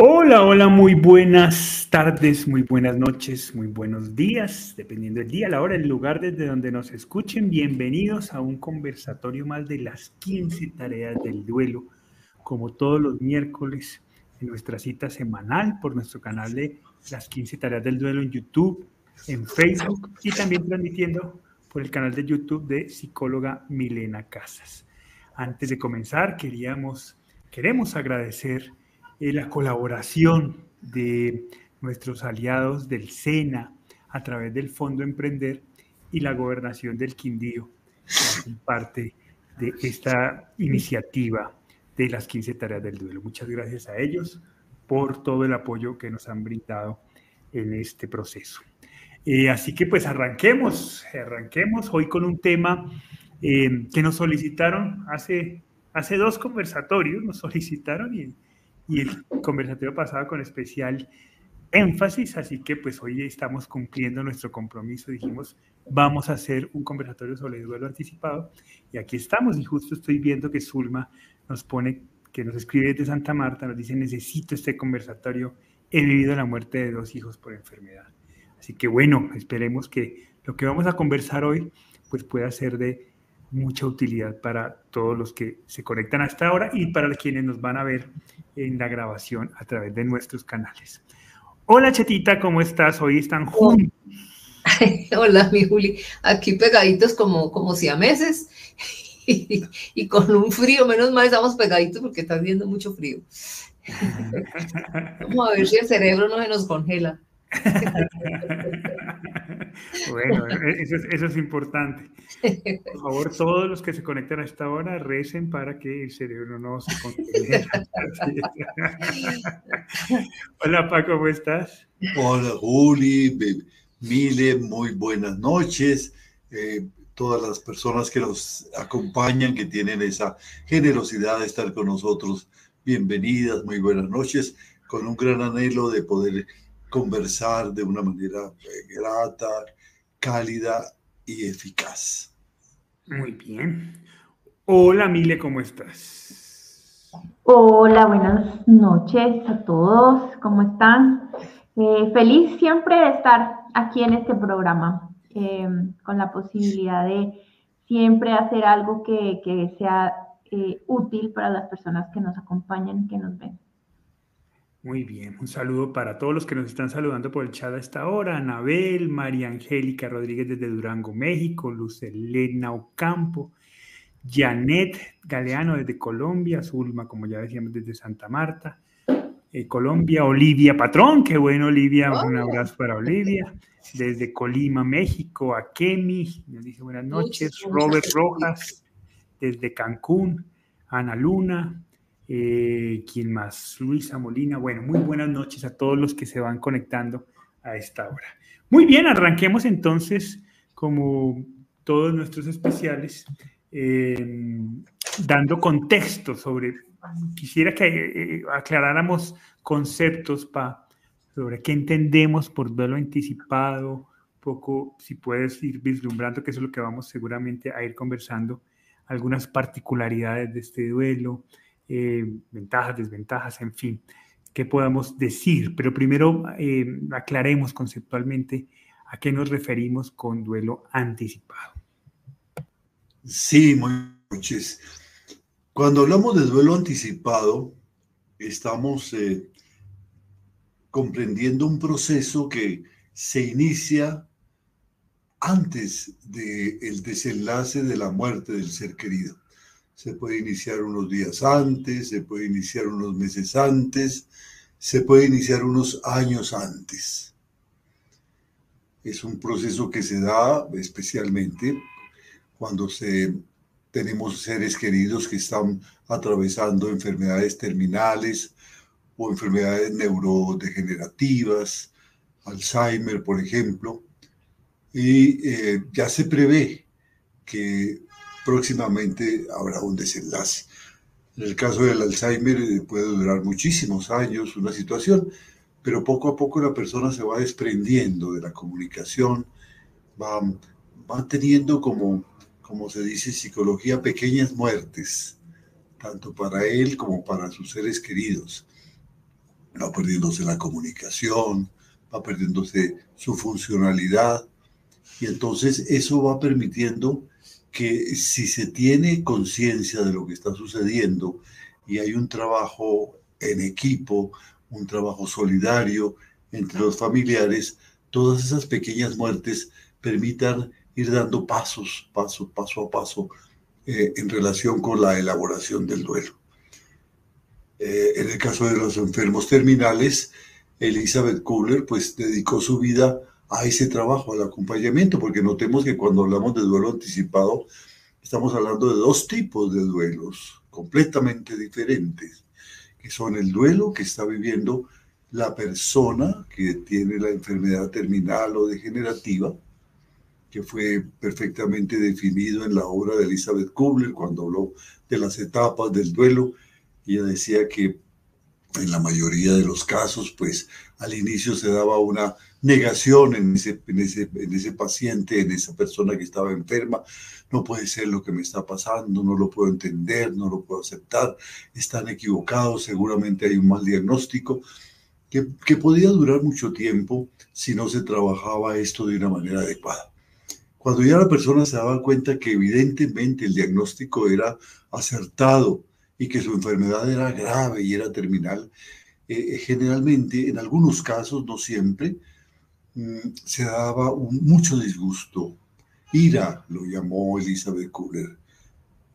Hola, hola, muy buenas tardes, muy buenas noches, muy buenos días, dependiendo del día, la hora, el lugar desde donde nos escuchen. Bienvenidos a un conversatorio más de las 15 tareas del duelo, como todos los miércoles en nuestra cita semanal por nuestro canal de las 15 tareas del duelo en YouTube, en Facebook y también transmitiendo por el canal de YouTube de psicóloga Milena Casas. Antes de comenzar, queríamos, queremos agradecer la colaboración de nuestros aliados del SENA a través del Fondo Emprender y la Gobernación del Quindío, que parte de esta iniciativa de las 15 tareas del duelo. Muchas gracias a ellos por todo el apoyo que nos han brindado en este proceso. Eh, así que pues arranquemos, arranquemos hoy con un tema eh, que nos solicitaron hace, hace dos conversatorios, nos solicitaron y y el conversatorio pasado con especial énfasis, así que pues hoy estamos cumpliendo nuestro compromiso, dijimos, vamos a hacer un conversatorio sobre el duelo anticipado y aquí estamos y justo estoy viendo que Zulma nos pone, que nos escribe desde Santa Marta, nos dice, necesito este conversatorio, he vivido la muerte de dos hijos por enfermedad. Así que bueno, esperemos que lo que vamos a conversar hoy pues pueda ser de mucha utilidad para todos los que se conectan hasta ahora y para quienes nos van a ver en la grabación a través de nuestros canales. Hola Chetita, ¿cómo estás? Hoy están juntos. Hola, mi Juli. Aquí pegaditos como, como si a meses y, y, con un frío, menos mal estamos pegaditos porque está haciendo mucho frío. Vamos a ver si el cerebro no se nos congela. bueno, eso es, eso es, importante. Por favor, todos los que se conectan a esta hora, recen para que el cerebro no se congele. Hola, Paco, ¿cómo estás? Hola, Juli, Mile, muy buenas noches. Eh, todas las personas que nos acompañan, que tienen esa generosidad de estar con nosotros, bienvenidas, muy buenas noches, con un gran anhelo de poder conversar de una manera eh, grata, cálida y eficaz. Muy bien. Hola, Mile, ¿cómo estás? Hola, buenas noches a todos. ¿Cómo están? Eh, feliz siempre de estar aquí en este programa, em, con la posibilidad de siempre hacer algo que, que sea eh, útil para las personas que nos acompañan, que nos ven. Muy bien, un saludo para todos los que nos están saludando por el chat a esta hora. Anabel, María Angélica Rodríguez desde Durango, México, Luz Elena Ocampo, Janet Galeano desde Colombia, Zulma, como ya decíamos, desde Santa Marta, eh, Colombia, Olivia Patrón, qué bueno Olivia, un abrazo para Olivia, desde Colima, México, Akemi, nos dice buenas noches, Robert Rojas, desde Cancún, Ana Luna, eh, ¿Quién más? Luisa Molina. Bueno, muy buenas noches a todos los que se van conectando a esta hora. Muy bien, arranquemos entonces, como todos nuestros especiales, eh, dando contexto sobre, quisiera que eh, aclaráramos conceptos pa, sobre qué entendemos por duelo anticipado, poco, si puedes ir vislumbrando, que eso es lo que vamos seguramente a ir conversando, algunas particularidades de este duelo, eh, ventajas, desventajas, en fin, qué podamos decir. Pero primero eh, aclaremos conceptualmente a qué nos referimos con duelo anticipado. Sí, muy muchas. Cuando hablamos de duelo anticipado, estamos eh, comprendiendo un proceso que se inicia antes del desenlace de la muerte del ser querido se puede iniciar unos días antes, se puede iniciar unos meses antes, se puede iniciar unos años antes. Es un proceso que se da especialmente cuando se, tenemos seres queridos que están atravesando enfermedades terminales o enfermedades neurodegenerativas, Alzheimer, por ejemplo, y eh, ya se prevé que próximamente habrá un desenlace. En el caso del Alzheimer eh, puede durar muchísimos años una situación, pero poco a poco la persona se va desprendiendo de la comunicación, va, va teniendo como, como se dice en psicología, pequeñas muertes, tanto para él como para sus seres queridos. va perdiéndose la comunicación, va perdiéndose su funcionalidad. Y entonces eso va permitiendo que si se tiene conciencia de lo que está sucediendo y hay un trabajo en equipo, un trabajo solidario entre los familiares, todas esas pequeñas muertes permitan ir dando pasos, paso, paso a paso, eh, en relación con la elaboración del duelo. Eh, en el caso de los enfermos terminales, Elizabeth Kohler pues dedicó su vida a ese trabajo, al acompañamiento, porque notemos que cuando hablamos de duelo anticipado, estamos hablando de dos tipos de duelos completamente diferentes, que son el duelo que está viviendo la persona que tiene la enfermedad terminal o degenerativa, que fue perfectamente definido en la obra de Elizabeth Kubler cuando habló de las etapas del duelo. Ella decía que en la mayoría de los casos, pues al inicio se daba una negación en ese, en ese, en ese paciente, en esa persona que estaba enferma. No puede ser lo que me está pasando, no lo puedo entender, no lo puedo aceptar, están equivocados, seguramente hay un mal diagnóstico, que, que podía durar mucho tiempo si no se trabajaba esto de una manera adecuada. Cuando ya la persona se daba cuenta que evidentemente el diagnóstico era acertado y que su enfermedad era grave y era terminal, eh, eh, generalmente, en algunos casos, no siempre, se daba mucho disgusto. Ira lo llamó Elizabeth Kubler.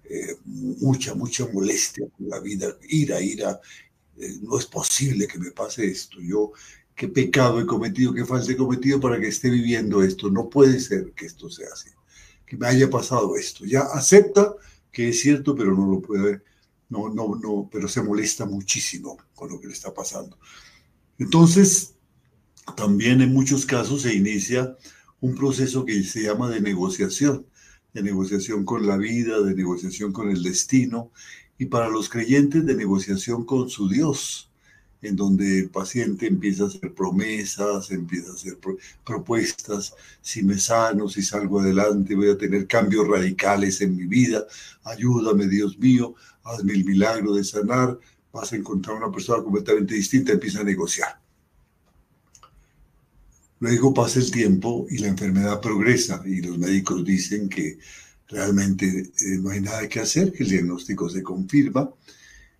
Eh, mucha, mucha molestia con la vida. Ira, ira. no es posible que me pase esto. Yo qué pecado he cometido, qué falta he cometido para que esté viviendo esto. No puede ser que esto sea así, que me haya pasado esto. Ya acepta que es cierto, pero no lo puede, no, no, no, pero se molesta muchísimo con lo que le está pasando. Entonces, también en muchos casos se inicia un proceso que se llama de negociación, de negociación con la vida, de negociación con el destino, y para los creyentes de negociación con su Dios en donde el paciente empieza a hacer promesas, empieza a hacer propuestas, si me sano, si salgo adelante, voy a tener cambios radicales en mi vida, ayúdame Dios mío, hazme el milagro de sanar, vas a encontrar una persona completamente distinta, empieza a negociar. Luego pasa el tiempo y la enfermedad progresa y los médicos dicen que realmente eh, no hay nada que hacer, que el diagnóstico se confirma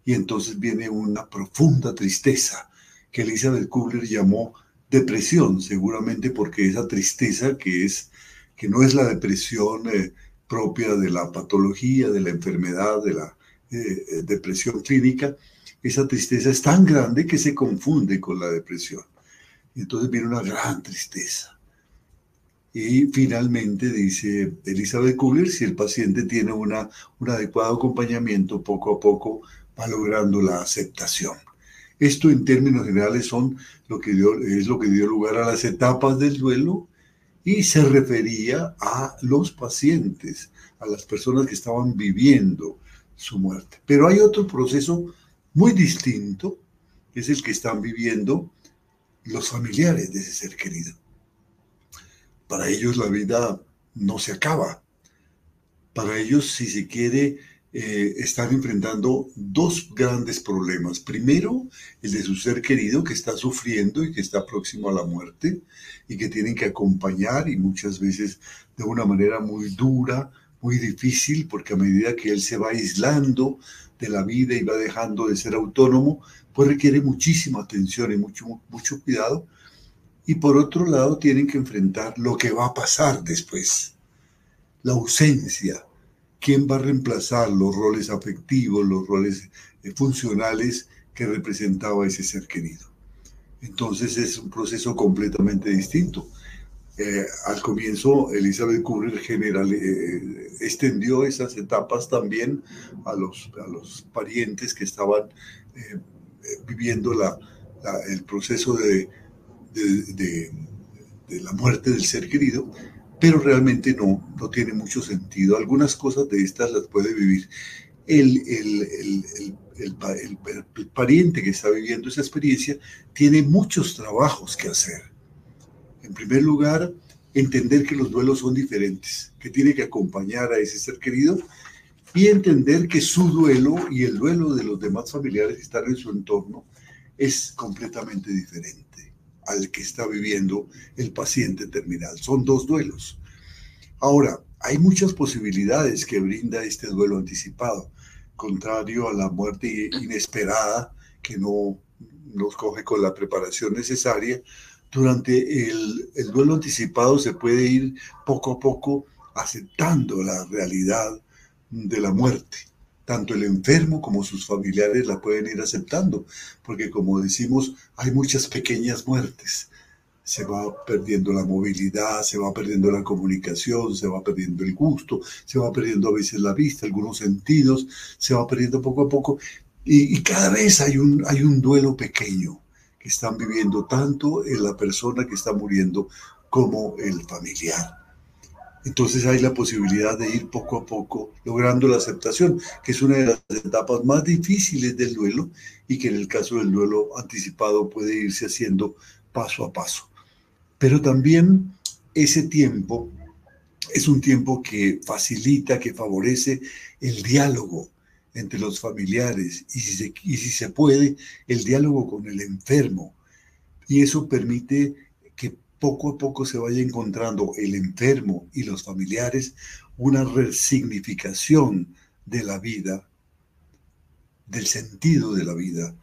y entonces viene una profunda tristeza que Elizabeth Kubler llamó depresión, seguramente porque esa tristeza que es que no es la depresión eh, propia de la patología, de la enfermedad, de la eh, depresión clínica, esa tristeza es tan grande que se confunde con la depresión. Y entonces viene una gran tristeza. Y finalmente dice Elizabeth Kubler, si el paciente tiene una, un adecuado acompañamiento, poco a poco va logrando la aceptación. Esto en términos generales son lo que dio, es lo que dio lugar a las etapas del duelo y se refería a los pacientes, a las personas que estaban viviendo su muerte. Pero hay otro proceso muy distinto, que es el que están viviendo los familiares de ese ser querido. Para ellos la vida no se acaba. Para ellos, si se quiere, eh, están enfrentando dos grandes problemas. Primero, el de su ser querido que está sufriendo y que está próximo a la muerte y que tienen que acompañar y muchas veces de una manera muy dura, muy difícil, porque a medida que él se va aislando de la vida y va dejando de ser autónomo, pues requiere muchísima atención y mucho, mucho cuidado. Y por otro lado, tienen que enfrentar lo que va a pasar después, la ausencia, quién va a reemplazar los roles afectivos, los roles eh, funcionales que representaba ese ser querido. Entonces es un proceso completamente distinto. Eh, al comienzo, Elizabeth Kubler general, eh, extendió esas etapas también a los, a los parientes que estaban viviendo la, el proceso de, de, de la muerte del ser querido pero realmente no, no tiene mucho sentido. Algunas cosas de estas las puede vivir el, el, el, el, pariente que está viviendo esa experiencia, tiene muchos trabajos que hacer. En primer lugar, entender que los duelos son diferentes, que tiene que acompañar a ese ser querido y entender que su duelo y el duelo de los demás familiares que están en su entorno es completamente diferente al que está viviendo el paciente terminal. Son dos duelos. Ahora, hay muchas posibilidades que brinda este duelo anticipado, contrario a la muerte inesperada que no nos coge con la preparación necesaria. Durante el, el duelo anticipado se puede ir poco a poco aceptando la realidad de la muerte. Tanto el enfermo como sus familiares la pueden ir aceptando, porque como decimos, hay muchas pequeñas muertes. Se va perdiendo la movilidad, se va perdiendo la comunicación, se va perdiendo el gusto, se va perdiendo a veces la vista, algunos sentidos, se va perdiendo poco a poco. Y, cada vez hay un, hay un duelo pequeño que están viviendo tanto en la persona que está muriendo como el familiar. Entonces hay la posibilidad de ir poco a poco logrando la aceptación, que es una de las etapas más difíciles del duelo y que en el caso del duelo anticipado puede irse haciendo paso a paso. Pero también ese tiempo es un tiempo que facilita, que favorece el diálogo entre los familiares y si se, y si se puede, el diálogo con el enfermo. Y eso permite poco a poco se vaya encontrando el enfermo y los familiares una resignificación de la vida, del sentido de la vida,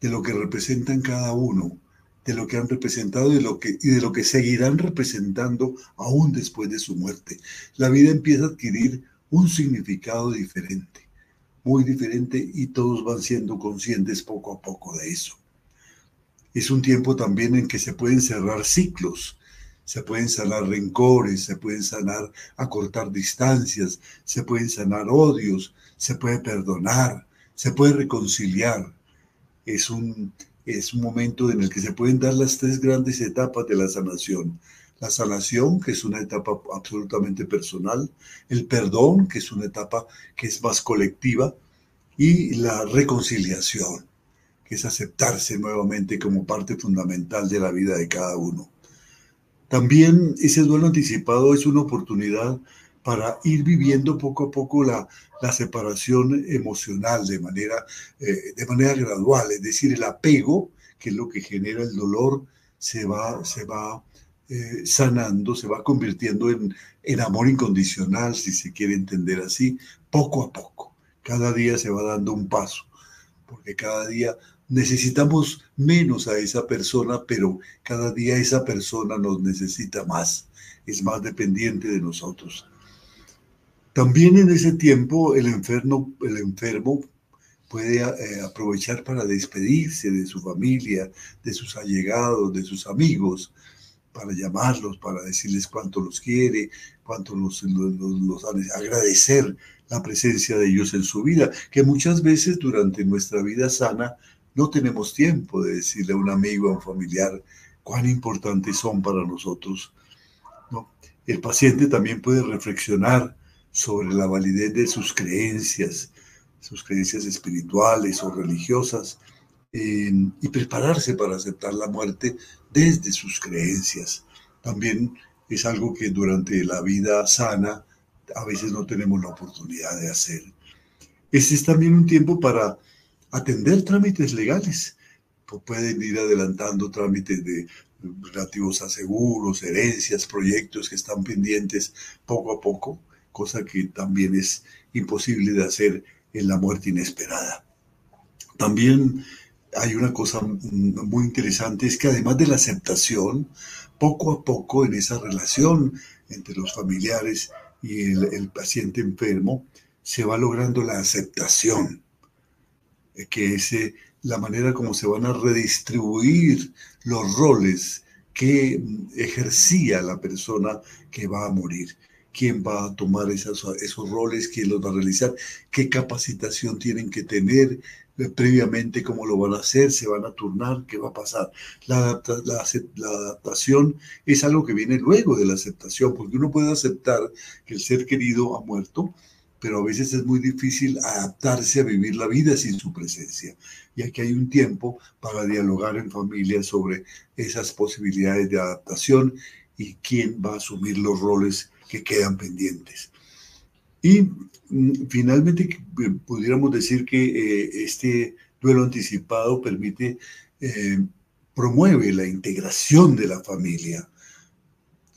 de lo que representan cada uno, de lo que han representado y lo que, y de lo que seguirán representando aún después de su muerte. La vida empieza a adquirir un significado diferente, muy diferente y todos van siendo conscientes poco a poco de eso. Es un tiempo también en que se pueden cerrar ciclos, se pueden sanar rencores, se pueden sanar, acortar distancias, se pueden sanar odios, se puede perdonar, se puede reconciliar. Es un, es un momento en el que se pueden dar las tres grandes etapas de la sanación. La sanación, que es una etapa absolutamente personal, el perdón, que es una etapa que es más colectiva, y la reconciliación, que es aceptarse nuevamente como parte fundamental de la vida de cada uno. También ese duelo anticipado es una oportunidad para ir viviendo poco a poco la, la separación emocional de manera, eh, de manera gradual, es decir, el apego, que es lo que genera el dolor, se va, se va eh, sanando, se va convirtiendo en, amor incondicional, si se quiere entender así, poco a poco. Cada día se va dando un paso, porque cada día necesitamos menos a esa persona, pero cada día esa persona nos necesita más, es más dependiente de nosotros. También en ese tiempo el enfermo, el enfermo puede eh, aprovechar para despedirse de su familia, de sus allegados, de sus amigos, para llamarlos, para decirles cuánto los quiere, cuánto los, los, agradecer la presencia de ellos en su vida, que muchas veces durante nuestra vida sana no tenemos tiempo de decirle a un amigo, a un familiar, cuán importantes son para nosotros. ¿no? El paciente también puede reflexionar sobre la validez de sus creencias, sus creencias espirituales o religiosas, eh, y prepararse para aceptar la muerte desde sus creencias. También es algo que durante la vida sana a veces no tenemos la oportunidad de hacer. Ese es también un tiempo para atender trámites legales. pueden ir adelantando trámites de, relativos a seguros, herencias, proyectos que están pendientes poco a poco, cosa que también es imposible de hacer en la muerte inesperada. También hay una cosa muy interesante, es que además de la aceptación, poco a poco en esa relación entre los familiares y el, paciente enfermo, se va logrando la aceptación que es eh, la manera como se van a redistribuir los roles que ejercía la persona que va a morir. ¿Quién va a tomar esos, esos roles? ¿Quién los va a realizar? ¿Qué capacitación tienen que tener? Eh, previamente cómo lo van a hacer, se van a turnar, qué va a pasar. La, adaptación es algo que viene luego de la aceptación, porque uno puede aceptar que el ser querido ha muerto, pero a veces es muy difícil adaptarse a vivir la vida sin su presencia. Y aquí hay un tiempo para dialogar en familia sobre esas posibilidades de adaptación y quién va a asumir los roles que quedan pendientes. Y mm, finalmente eh, pudiéramos decir que eh, este duelo anticipado permite, eh, promueve la integración de la familia,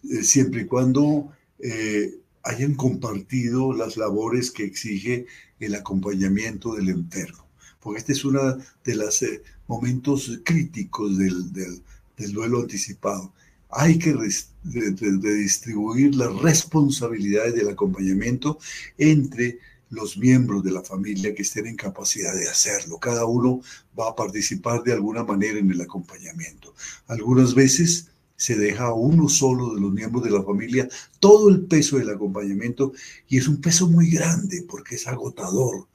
eh, siempre y cuando eh, hayan compartido las labores que exige el acompañamiento del enfermo. Porque este es uno de los momentos críticos del, del duelo anticipado hay que redistribuir las responsabilidades del acompañamiento entre los miembros de la familia que estén en capacidad de hacerlo. Cada uno va a participar de alguna manera en el acompañamiento. Algunas veces se deja a uno solo de los miembros de la familia todo el peso del acompañamiento y es un peso muy grande porque es agotador.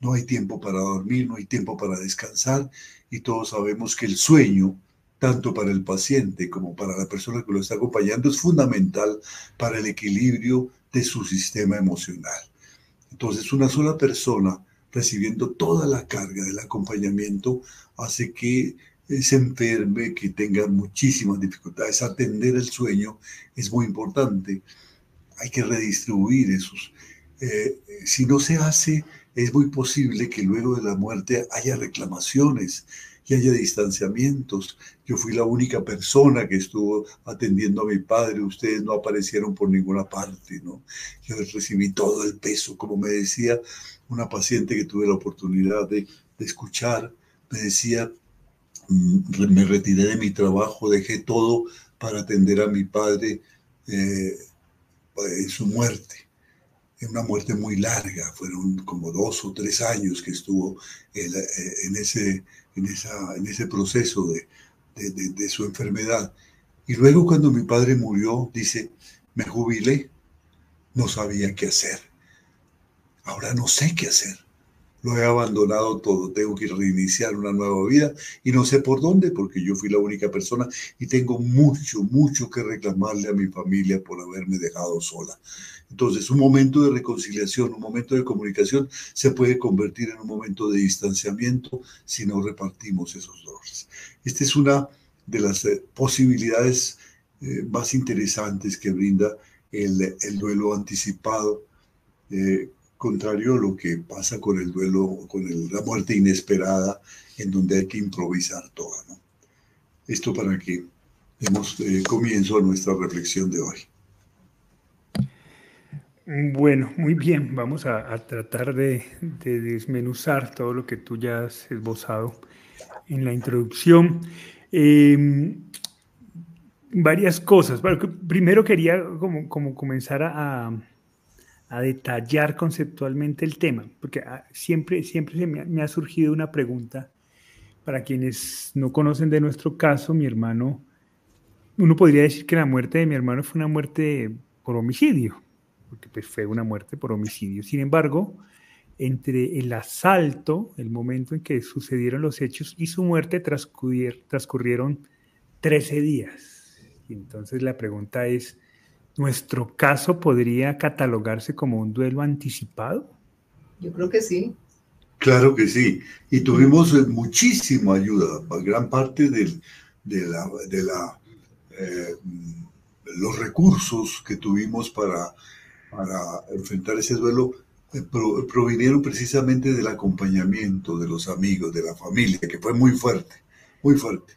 No hay tiempo para dormir, no hay tiempo para descansar y todos sabemos que el sueño tanto para el paciente como para la persona que lo está acompañando, es fundamental para el equilibrio de su sistema emocional. Entonces, una sola persona recibiendo toda la carga del acompañamiento hace que eh, se enferme, que tenga muchísimas dificultades. Atender el sueño es muy importante. Hay que redistribuir esos. Eh, si no se hace, es muy posible que luego de la muerte haya reclamaciones, que haya distanciamientos. Yo fui la única persona que estuvo atendiendo a mi padre, ustedes no aparecieron por ninguna parte, ¿no? Yo recibí todo el peso, como me decía una paciente que tuve la oportunidad de, escuchar, me decía, mm, me retiré de mi trabajo, dejé todo para atender a mi padre eh, en su muerte una muerte muy larga, fueron como dos o tres años que estuvo en, eh, ese, en, esa, en ese proceso de, de, su enfermedad. Y luego cuando mi padre murió, dice, me jubilé, no sabía qué hacer. Ahora no sé qué hacer. Lo he abandonado todo, tengo que reiniciar una nueva vida y no sé por dónde, porque yo fui la única persona y tengo mucho, mucho que reclamarle a mi familia por haberme dejado sola. Entonces, un momento de reconciliación, un momento de comunicación se puede convertir en un momento de distanciamiento si no repartimos esos dolores. Esta es una de las eh, posibilidades eh, más interesantes que brinda el, duelo anticipado, eh, contrario a lo que pasa con el duelo, con la muerte inesperada, en donde hay que improvisar todo. Esto para que demos comienzo a nuestra reflexión de hoy. Bueno, muy bien. Vamos a, tratar de, desmenuzar todo lo que tú ya has esbozado en la introducción. Em, varias cosas. primero quería como comenzar a, detallar conceptualmente el tema, porque ah, siempre, siempre me, me ha surgido una pregunta para quienes no conocen de nuestro caso, mi hermano, uno podría decir que la muerte de mi hermano fue una muerte por homicidio porque pues, fue una muerte por homicidio. Sin embargo, entre el asalto, el momento en que sucedieron los hechos, y su muerte transcurrieron 13 días. entonces la pregunta es, ¿nuestro caso podría catalogarse como un duelo anticipado? Yo creo que sí. Claro que sí. Y tuvimos eh, muchísima ayuda. Gran parte de, la, de la, eh, los recursos que tuvimos para para enfrentar ese duelo eh, provinieron precisamente del acompañamiento de los amigos, de la familia, que fue muy fuerte, muy fuerte.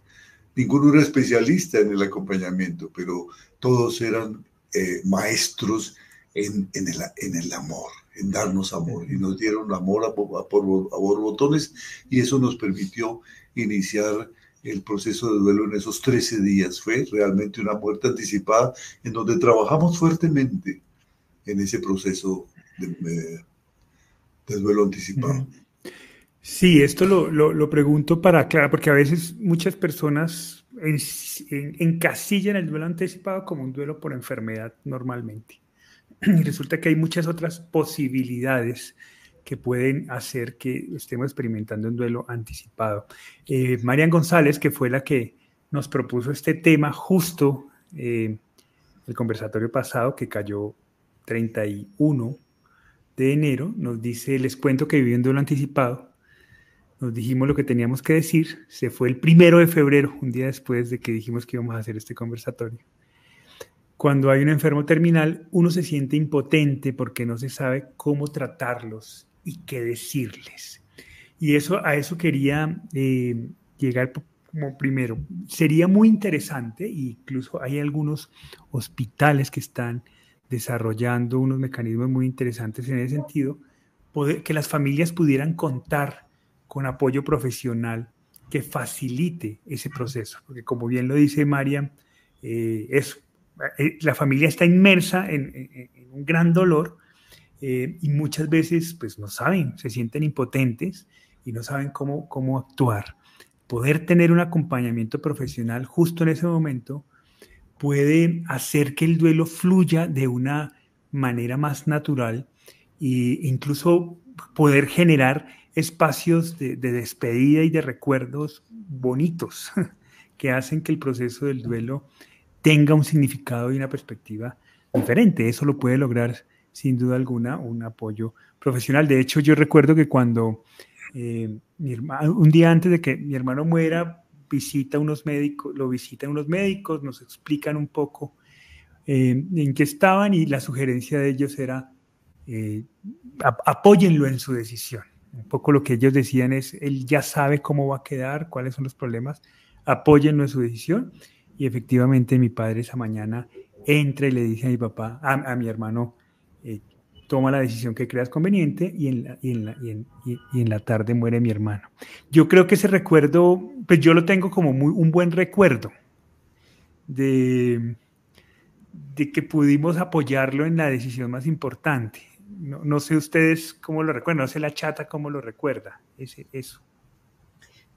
Ninguno era especialista en el acompañamiento, pero todos eran eh, maestros en, en, el, en, el, amor, en darnos amor. Y nos dieron amor a, por, a botones y eso nos permitió iniciar el proceso de duelo en esos 13 días. Fue realmente una muerte anticipada en donde trabajamos fuertemente en ese proceso de, duelo anticipado. Sí, esto lo, lo, pregunto para aclarar, porque a veces muchas personas encasillan el duelo anticipado como un duelo por enfermedad normalmente. Y resulta que hay muchas otras posibilidades que pueden hacer que estemos experimentando un duelo anticipado. Eh, Marian González, que fue la que nos propuso este tema justo eh, el conversatorio pasado, que cayó 31 de enero, nos dice, les cuento que viviendo lo anticipado, nos dijimos lo que teníamos que decir, se fue el primero de febrero, un día después de que dijimos que íbamos a hacer este conversatorio. Cuando hay un enfermo terminal, uno se siente impotente porque no se sabe cómo tratarlos y qué decirles. y eso, a eso quería eh, llegar como primero. Sería muy interesante, incluso hay algunos hospitales que están desarrollando unos mecanismos muy interesantes en ese sentido, que las familias pudieran contar con apoyo profesional que facilite ese proceso, porque como bien lo dice María, eh, eh, la familia está inmersa en, un gran dolor eh, y muchas veces pues no saben, se sienten impotentes y no saben cómo, cómo actuar. Poder tener un acompañamiento profesional justo en ese momento puede hacer que el duelo fluya de una manera más natural e incluso poder generar espacios de, despedida y de recuerdos bonitos que hacen que el proceso del duelo tenga un significado y una perspectiva diferente. Eso lo puede lograr sin duda alguna un apoyo profesional. De hecho, yo recuerdo que cuando eh, un día antes de que mi hermano muera, visita unos médicos, lo visitan unos médicos, nos explican un poco eh, en qué estaban y la sugerencia de ellos era eh, apóyenlo en su decisión. Un poco lo que ellos decían es, él ya sabe cómo va a quedar, cuáles son los problemas, apóyenlo en su decisión. Y efectivamente mi padre esa mañana entra y le dice a mi papá, a, mi hermano, eh, toma la decisión que creas conveniente y en, la, y, en la, y, en la, tarde muere mi hermano. Yo creo que ese recuerdo, pues yo lo tengo como muy, un buen recuerdo de, de que pudimos apoyarlo en la decisión más importante. No, no, sé ustedes cómo lo recuerdan, no sé la chata cómo lo recuerda, ese, eso.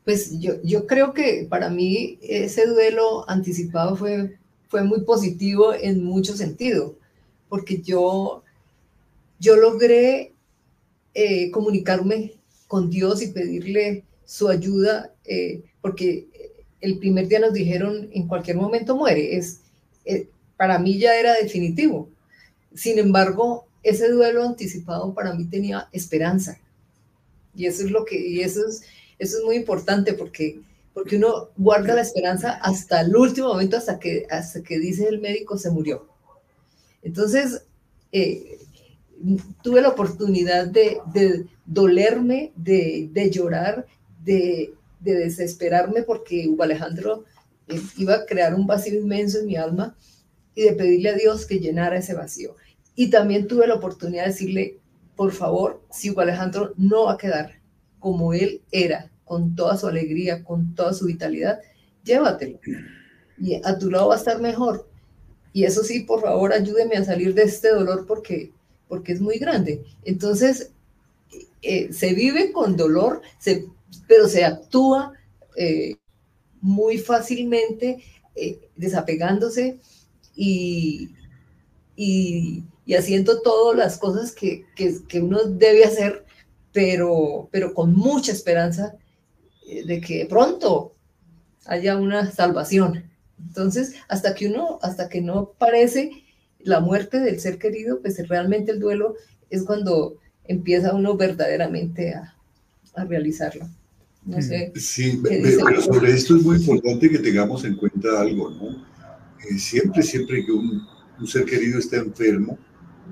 Pues yo, yo creo que para mí ese duelo anticipado fue, fue muy positivo en mucho sentido, porque yo yo logré eh, comunicarme con Dios y pedirle su ayuda, eh, porque el primer día nos dijeron en cualquier momento muere. Es, eh, para mí ya era definitivo. Sin embargo, ese duelo anticipado para mí tenía esperanza. Y eso es lo que, y eso es, eso es muy importante porque, porque uno guarda la esperanza hasta el último momento, hasta que, hasta que dice el médico se murió. Entonces, tuve la oportunidad de, dolerme, de, llorar, de, desesperarme porque Hugo Alejandro eh, iba a crear un vacío inmenso en mi alma y de pedirle a Dios que llenara ese vacío. Y también tuve la oportunidad de decirle, por favor, si Alejandro no va a quedar como él era, con toda su alegría, con toda su vitalidad, llévatelo. Y a tu lado va a estar mejor. Y eso sí, por favor, ayúdeme a salir de este dolor porque porque es muy grande. Entonces, eh, se vive con dolor, pero se actúa eh, muy fácilmente, eh, desapegándose y, haciendo todas las cosas que, uno debe hacer, pero, pero con mucha esperanza de que pronto haya una salvación. Entonces, hasta que uno, hasta que no parece la muerte del ser querido, pues realmente el duelo es cuando empieza uno verdaderamente a, a realizarlo. No sé. Sí, pero sobre esto es muy importante que tengamos en cuenta algo, ¿no? Eh, siempre, siempre que un, un, ser querido está enfermo,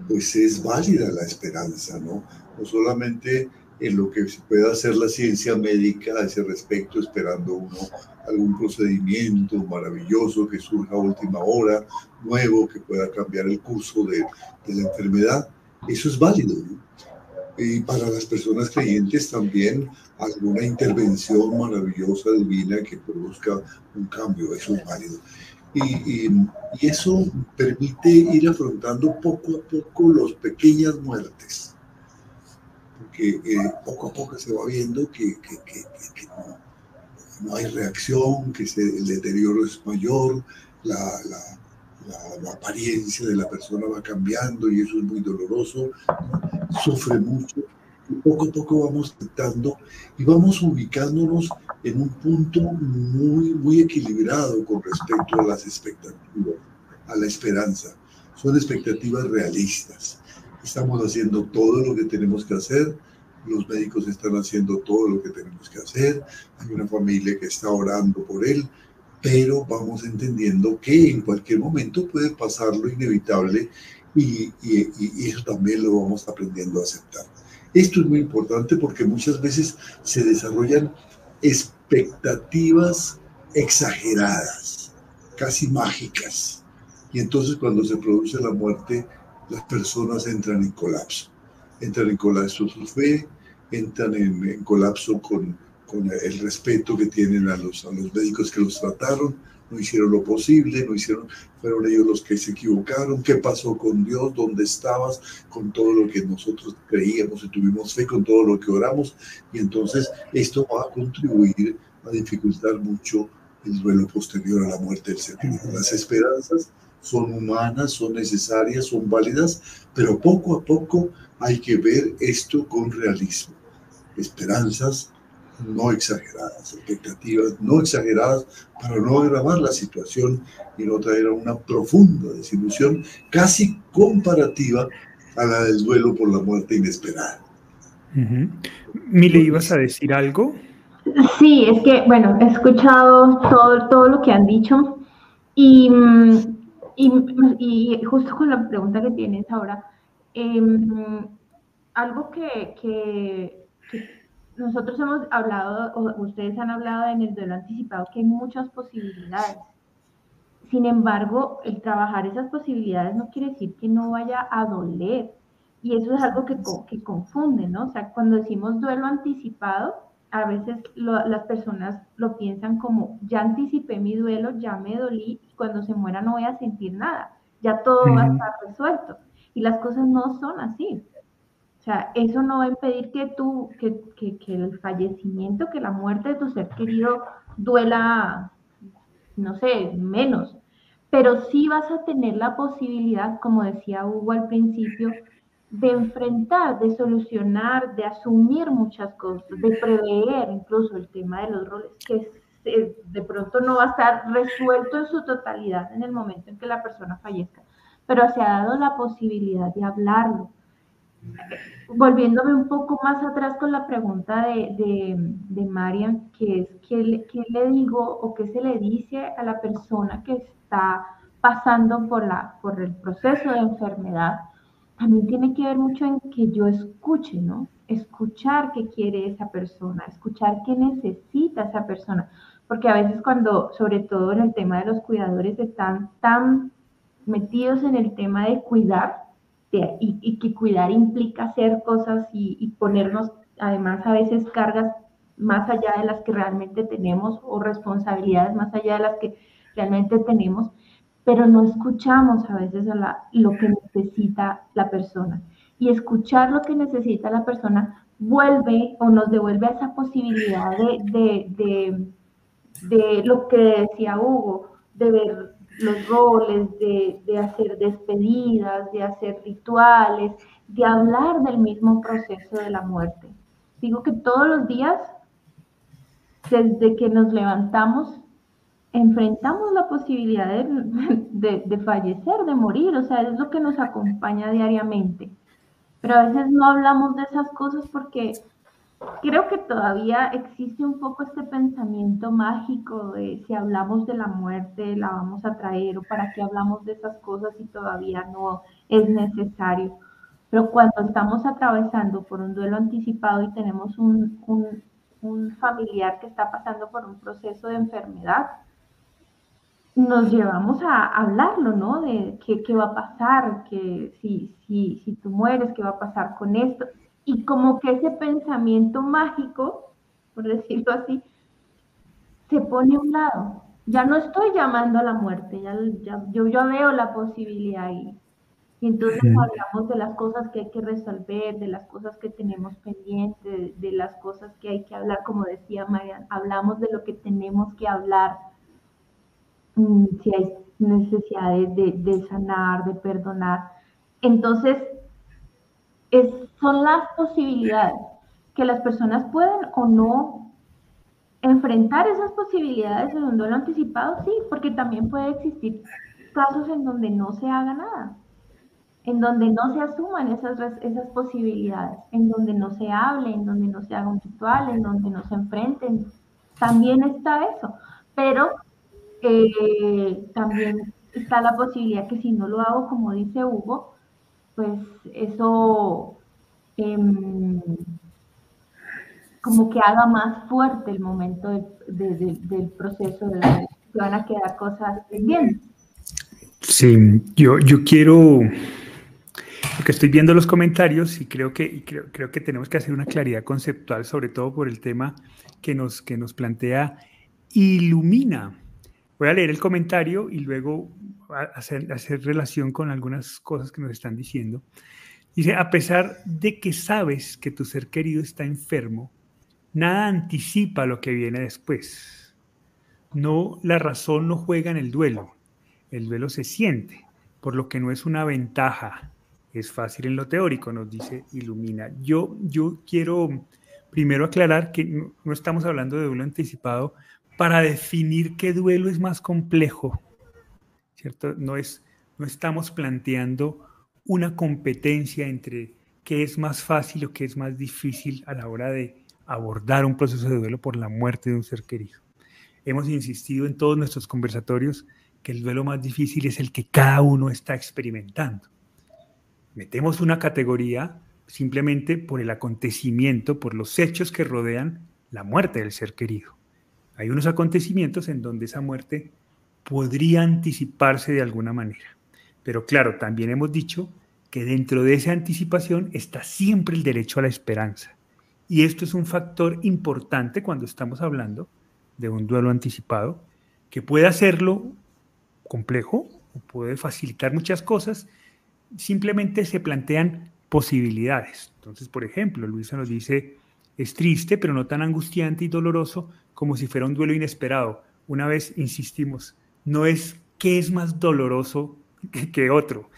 pues es válida la esperanza, ¿no? No solamente en lo que pueda hacer la ciencia médica a ese respecto, esperando uno algún procedimiento maravilloso que surja a última hora, nuevo, que pueda cambiar el curso de, de la enfermedad. Eso es válido. Y para las personas creyentes también alguna intervención maravillosa divina que produzca un cambio, eso es válido. Y, eso permite ir afrontando poco a poco las pequeñas muertes que eh, poco a poco se va viendo que, no, hay reacción, que el deterioro es mayor, la, la, la, apariencia de la persona va cambiando y eso es muy doloroso, sufre mucho. Y poco a poco vamos tratando y vamos ubicándonos en un punto muy, muy equilibrado con respecto a las expectativas, a la esperanza. Son expectativas realistas Estamos haciendo todo lo que tenemos que hacer, los médicos están haciendo todo lo que tenemos que hacer, hay una familia que está orando por él, pero vamos entendiendo que en cualquier momento puede pasar lo inevitable y, y, eso también lo vamos aprendiendo a aceptar. Esto es muy importante porque muchas veces se desarrollan expectativas exageradas, casi mágicas. Y entonces cuando se produce la muerte, las personas entran en colapso. Entran en colapso su fe, entran en, colapso con, con, el respeto que tienen a los, a los médicos que los trataron, no hicieron lo posible, no hicieron, fueron ellos los que se equivocaron, qué pasó con Dios, dónde estabas, con todo lo que nosotros creíamos y tuvimos fe, con todo lo que oramos, y entonces esto va a contribuir a dificultar mucho el duelo posterior a la muerte del ser Las esperanzas son humanas, son necesarias, son válidas, pero poco a poco hay que ver esto con realismo. Esperanzas no exageradas, expectativas no exageradas para no agravar la situación y no traer a una profunda desilusión casi comparativa a la del duelo por la muerte inesperada. Mile, ¿ibas a decir algo? Sí, es que, bueno, he escuchado todo, todo lo que han dicho y, y, justo con la pregunta que tienes ahora, em, algo que, que nosotros hemos hablado, o ustedes han hablado en el duelo anticipado, que hay muchas posibilidades. Sin embargo, el trabajar esas posibilidades no quiere decir que no vaya a doler. Y eso es algo que, que confunde, ¿no? O sea, cuando decimos duelo anticipado, a veces las personas lo piensan como, ya anticipé mi duelo, ya me dolí, y cuando se muera no voy a sentir nada, ya todo va a estar resuelto. Y las cosas no son así. O sea, eso no va a impedir que tú, que, que, el fallecimiento, que la muerte de tu ser querido duela, no sé, menos. Pero sí vas a tener la posibilidad, como decía Hugo al principio, de enfrentar, de solucionar, de asumir muchas cosas, de prever incluso el tema de los roles, que de pronto no va a estar resuelto en su totalidad en el momento en que la persona fallezca, pero se ha dado la posibilidad de hablarlo, volviéndome un poco más atrás con la pregunta de, de, Marian, que es ¿qué le, ¿qué le, digo o qué se le dice a la persona que está pasando por, la, por el proceso de enfermedad? También tiene que ver mucho en que yo escuche, ¿no? Escuchar qué quiere esa persona, escuchar qué necesita esa persona. Porque a veces cuando, sobre todo en el tema de los cuidadores, están tan metidos en el tema de cuidar, y, que cuidar implica hacer cosas y, ponernos además a veces cargas más allá de las que realmente tenemos o responsabilidades más allá de las que realmente tenemos, pero no escuchamos a veces a lo que necesita la persona. Y escuchar lo que necesita la persona vuelve o nos devuelve a esa posibilidad de, de, de lo que decía Hugo, de ver los roles, de, hacer despedidas, de hacer rituales, de hablar del mismo proceso de la muerte. Digo que todos los días, desde que nos levantamos, enfrentamos la posibilidad de, de, fallecer, de morir, o sea, es lo que nos acompaña diariamente. Pero a veces no hablamos de esas cosas porque creo que todavía existe un poco este pensamiento mágico de si hablamos de la muerte la vamos a traer o para qué hablamos de esas cosas si todavía no es necesario. Pero cuando estamos atravesando por un duelo anticipado y tenemos un, familiar que está pasando por un proceso de enfermedad, nos llevamos a hablarlo, ¿no? De qué, qué va a pasar, que si, si, si tú mueres, qué va a pasar con esto y como que ese pensamiento mágico, por decirlo así, se pone a un lado. Ya no estoy llamando a la muerte, ya, yo ya veo la posibilidad ahí. Y entonces hablamos de las cosas que hay que resolver, de las cosas que tenemos pendientes, de, las cosas que hay que hablar, como decía Marian, hablamos de lo que tenemos que hablar, mm, si hay necesidades de, de sanar, de perdonar. Entonces, son las posibilidades que las personas pueden o no enfrentar esas posibilidades en un duelo anticipado, sí, porque también puede existir casos en donde no se haga nada, en donde no se asuman esas, esas posibilidades, en donde no se hable, en donde no se haga un ritual, en donde no se enfrenten. También está eso, pero eh, también está la posibilidad que si no lo hago como dice Hugo, pues eso em, como que haga más fuerte el momento del proceso, de, que van a quedar cosas bien. Sí, yo, yo quiero, porque estoy viendo los comentarios y creo que, creo, creo, que tenemos que hacer una claridad conceptual, sobre todo por el tema que nos, que nos plantea Ilumina. Voy a leer el comentario y luego hacer, relación con algunas cosas que nos están diciendo. Dice, a pesar de que sabes que tu ser querido está enfermo, nada anticipa lo que viene después. No, la razón no juega en el duelo. El duelo se siente, por lo que no es una ventaja. Es fácil en lo teórico, nos dice Ilumina. Yo, yo quiero primero aclarar que no estamos hablando de duelo anticipado para definir qué duelo es más complejo. No, es, no estamos planteando una competencia entre qué es más fácil o qué es más difícil a la hora de abordar un proceso de duelo por la muerte de un ser querido. Hemos insistido en todos nuestros conversatorios que el duelo más difícil es el que cada uno está experimentando. Metemos una categoría simplemente por el acontecimiento, por los hechos que rodean la muerte del ser querido. Hay unos acontecimientos en donde esa muerte podría anticiparse de alguna manera. Pero claro, también hemos dicho que dentro de esa anticipación está siempre el derecho a la esperanza. Y esto es un factor importante cuando estamos hablando de un duelo anticipado, que puede hacerlo complejo o puede facilitar muchas cosas, simplemente se plantean posibilidades. Entonces, por ejemplo, Luisa nos dice, es triste, pero no tan angustiante y doloroso como si fuera un duelo inesperado. Una vez insistimos, no es qué es más doloroso que, otro.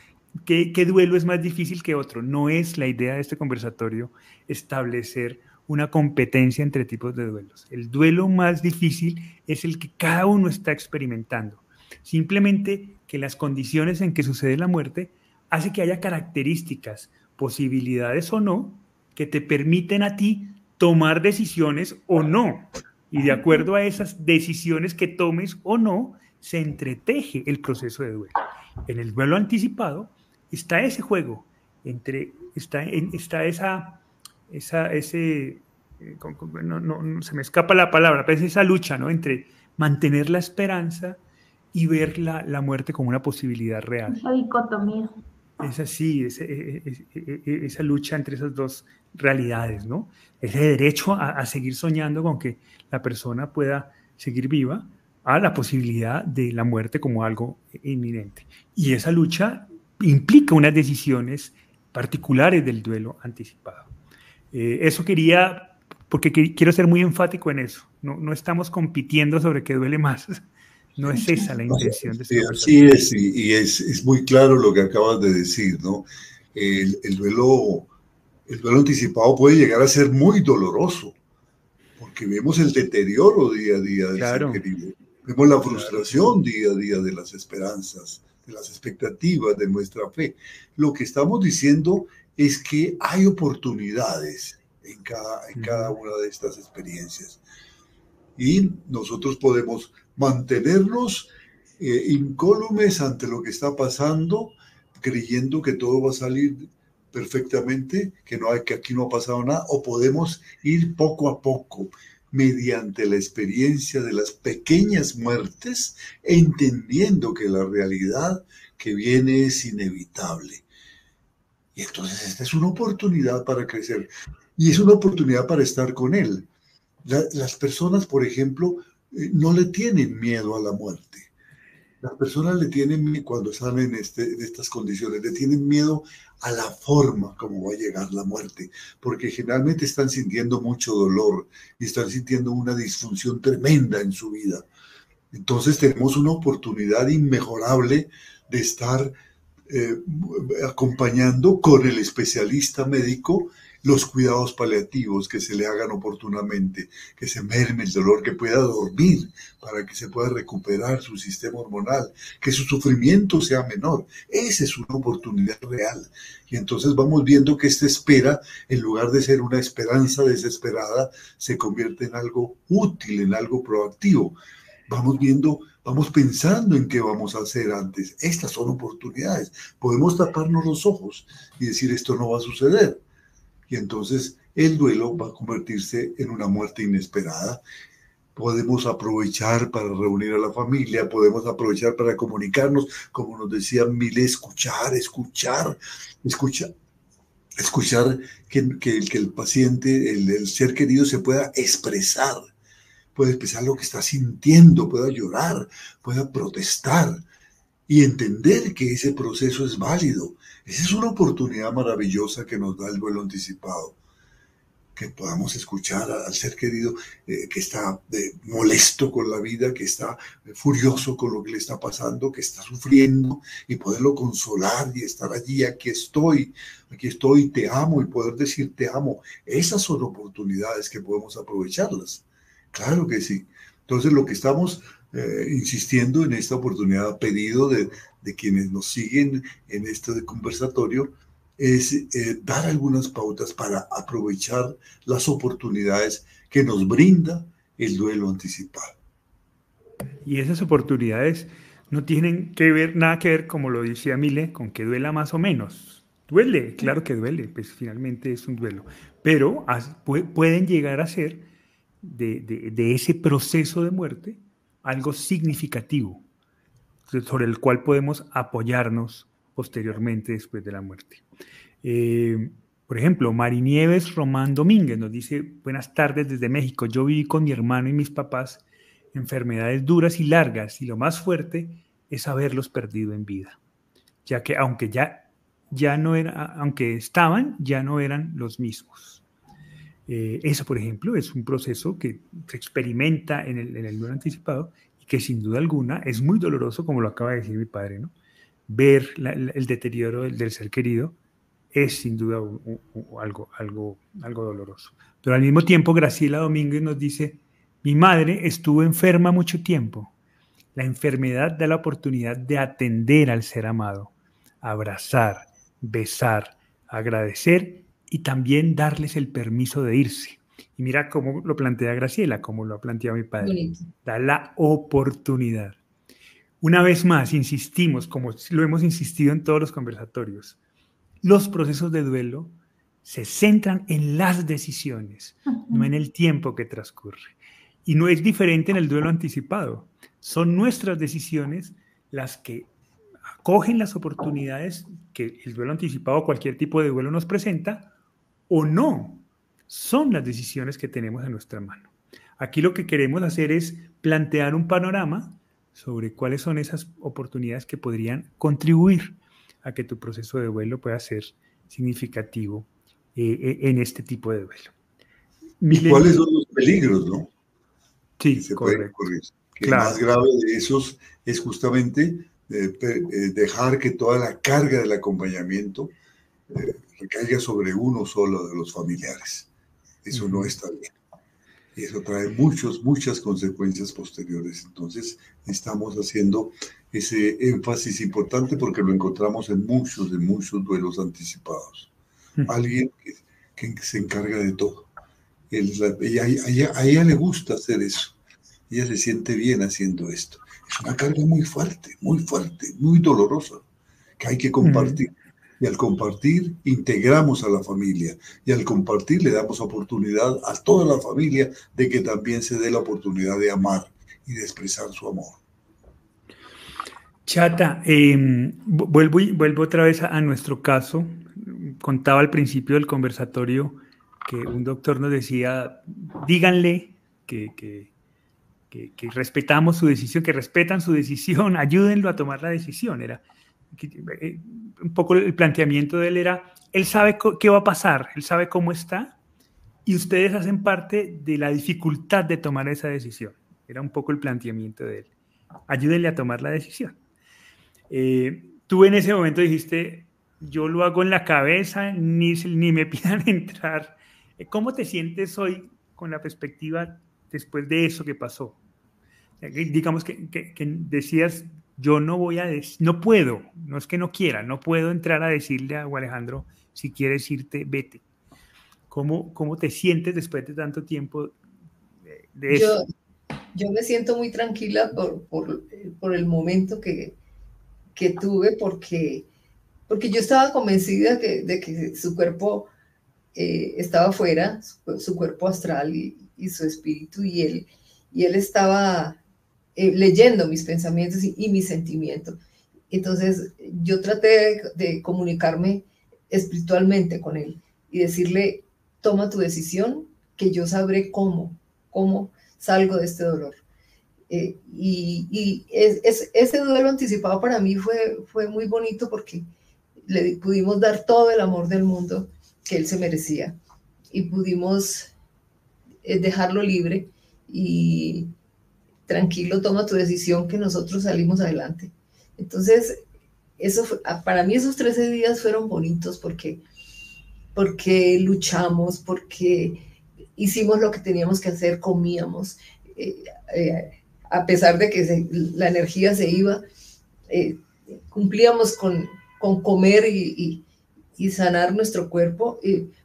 ¿Qué, duelo es más difícil que otro? No es la idea de este conversatorio establecer una competencia entre tipos de duelos. El duelo más difícil es el que cada uno está experimentando. Simplemente que las condiciones en que sucede la muerte hace que haya características, posibilidades o no, que te permiten a ti tomar decisiones o no. Y de acuerdo a esas decisiones que tomes o no, se entreteje el proceso de duelo. En el duelo anticipado está ese juego, entre, está, está esa, esa, ese, eh, no, se me escapa la palabra, pero es esa lucha ¿no? entre mantener la esperanza y ver la, la muerte como una posibilidad real. Esa dicotomía. Es así, e, e, e, esa lucha entre esas dos realidades, ¿no? Ese derecho a, a seguir soñando con que la persona pueda seguir viva, a la posibilidad de la muerte como algo inminente. Y esa lucha implica unas decisiones particulares del duelo anticipado. Eh, eso quería, porque quiero ser muy enfático en eso. No, no estamos compitiendo sobre qué duele más. No es esa la intención de sí, Así es, y, es, es, muy claro lo que acabas de decir, ¿no? El, el, duelo, el duelo anticipado puede llegar a ser muy doloroso, porque vemos el deterioro día a día del ser querido. Vemos la frustración día a día de las esperanzas, de las expectativas, de nuestra fe. Lo que estamos diciendo es que hay oportunidades en cada, en cada una de estas experiencias. Y nosotros podemos mantenernos eh, incólumes ante lo que está pasando, creyendo que todo va a salir perfectamente, que, no hay, que aquí no ha pasado nada, o podemos ir poco a poco mediante la experiencia de las pequeñas muertes, entendiendo que la realidad que viene es inevitable. Y entonces esta es una oportunidad para crecer y es una oportunidad para estar con Él. las personas, por ejemplo, eh, no le tienen miedo a la muerte. Las personas le tienen, cuando están en, este, estas condiciones, le tienen miedo a la forma como va a llegar la muerte, porque generalmente están sintiendo mucho dolor y están sintiendo una disfunción tremenda en su vida. Entonces tenemos una oportunidad inmejorable de estar eh, acompañando con el especialista médico los cuidados paliativos que se le hagan oportunamente, que se merme el dolor, que pueda dormir para que se pueda recuperar su sistema hormonal, que su sufrimiento sea menor. Esa es una oportunidad real. Y entonces vamos viendo que esta espera, en lugar de ser una esperanza desesperada, se convierte en algo útil, en algo proactivo. Vamos viendo vamos pensando en qué vamos a hacer antes. Estas son oportunidades. Podemos taparnos los ojos y decir esto no va a suceder Y entonces el duelo va a convertirse en una muerte inesperada. Podemos aprovechar para reunir a la familia, podemos aprovechar para comunicarnos, como nos decía Mile, escuchar, escuchar, escuchar, escuchar que, que, el paciente, el, el ser querido se pueda expresar, pueda expresar lo que está sintiendo, pueda llorar, pueda protestar y entender que ese proceso es válido. Esa es una oportunidad maravillosa que nos da el duelo anticipado que podamos escuchar al ser querido eh, que está eh, molesto con la vida, que está eh, furioso con lo que le está pasando, que está sufriendo y poderlo consolar y estar allí, aquí estoy, aquí estoy, te amo y poder decir te amo. Esas son oportunidades que podemos aprovecharlas. Claro que sí. Entonces lo que estamos insistiendo en esta oportunidad, pedido de, quienes nos siguen en este conversatorio, es eh, dar algunas pautas para aprovechar las oportunidades que nos brinda el duelo anticipado. Y esas oportunidades no tienen que ver, nada que ver, como lo decía Mile, con que duela más o menos. Duele, claro que duele, pues finalmente es un duelo, pero pueden llegar a ser de ese proceso de muerte algo significativo sobre el cual podemos apoyarnos posteriormente después de la muerte. Eh, por ejemplo, Marinieves Román Domínguez nos dice, buenas tardes desde México, yo viví con mi hermano y mis papás enfermedades duras y largas y lo más fuerte es haberlos perdido en vida, ya que aunque ya, ya no era, aunque estaban, ya no eran los mismos. Eh, eso, por ejemplo, es un proceso que se experimenta en el, en el anticipado y que sin duda alguna es muy doloroso, como lo acaba de decir mi padre, ¿no? ver el deterioro del, ser querido es sin duda algo, algo, algo doloroso. Pero al mismo tiempo, Graciela Domínguez nos dice, mi madre estuvo enferma mucho tiempo. La enfermedad da la oportunidad de atender al ser amado, abrazar, besar, agradecer y también darles el permiso de irse. Y mira cómo lo plantea Graciela, cómo lo ha planteado mi padre. Da la oportunidad. Una vez más, insistimos, como lo hemos insistido en todos los conversatorios, los procesos de duelo se centran en las decisiones, no en el tiempo que transcurre. Y no es diferente en el duelo anticipado. Son nuestras decisiones las que acogen las oportunidades que el duelo anticipado o cualquier tipo de duelo nos presenta o no. Son las decisiones que tenemos en nuestra mano. Aquí lo que queremos hacer es plantear un panorama sobre cuáles son esas oportunidades que podrían contribuir a que tu proceso de duelo pueda ser significativo eh, eh, en este tipo de duelo. ¿Y cuáles son los peligros, no? Sí, se correcto. Que El más grave de esos es justamente eh, dejar que toda la carga del acompañamiento recaiga sobre uno solo de los familiares. Eso no está bien. Y eso trae muchos, muchas consecuencias posteriores. Entonces, estamos haciendo ese énfasis importante porque lo encontramos en muchos, de muchos duelos anticipados. Alguien que, se encarga de todo. a, ella, le gusta hacer eso. Ella se siente bien haciendo esto. Es una carga muy fuerte, muy fuerte, muy dolorosa, que hay que compartir. Y al compartir, integramos a la familia. Y al compartir, le damos oportunidad a toda la familia de que también se dé la oportunidad de amar y de expresar su amor. Chata, em, vuelvo, vuelvo otra vez a, nuestro caso. Contaba al principio del conversatorio que un doctor nos decía, díganle que, que, que, respetamos su decisión, que respetan su decisión, ayúdenlo a tomar la decisión. Era, eh, un poco el planteamiento de él era, él sabe qué va a pasar, él sabe cómo está y ustedes hacen parte de la dificultad de tomar esa decisión. Era un poco el planteamiento de él. Ayúdenle a tomar la decisión. Eh, tú en ese momento dijiste, yo lo hago en la cabeza, ni, ni me pidan entrar. Eh, ¿Cómo te sientes hoy con la perspectiva después de eso que pasó? Digamos que, que, que decías yo no voy a, no puedo, no es que no quiera, no puedo entrar a decirle a Alejandro, si quieres irte, vete. ¿Cómo, cómo te sientes después de tanto tiempo de, eso? Yo, me siento muy tranquila por, por, por el momento que, que, tuve, porque, porque yo estaba convencida de que su cuerpo eh, estaba fuera, su, cuerpo astral y, su espíritu, y él, y él estaba eh, leyendo mis pensamientos y, mis sentimientos. Entonces yo traté de, comunicarme espiritualmente con él y decirle, toma tu decisión, que yo sabré cómo, cómo salgo de este dolor. Eh, y, ese duelo anticipado para mí fue, fue muy bonito porque le pudimos dar todo el amor del mundo que él se merecía y pudimos eh, dejarlo libre y tranquilo, toma tu decisión que nosotros salimos adelante. Entonces, eso ah, para mí esos 13 días fueron bonitos porque, porque luchamos, porque hicimos lo que teníamos que hacer, comíamos. Eh, eh, a pesar de que la energía se iba, cumplíamos con, con comer y, y sanar nuestro cuerpo.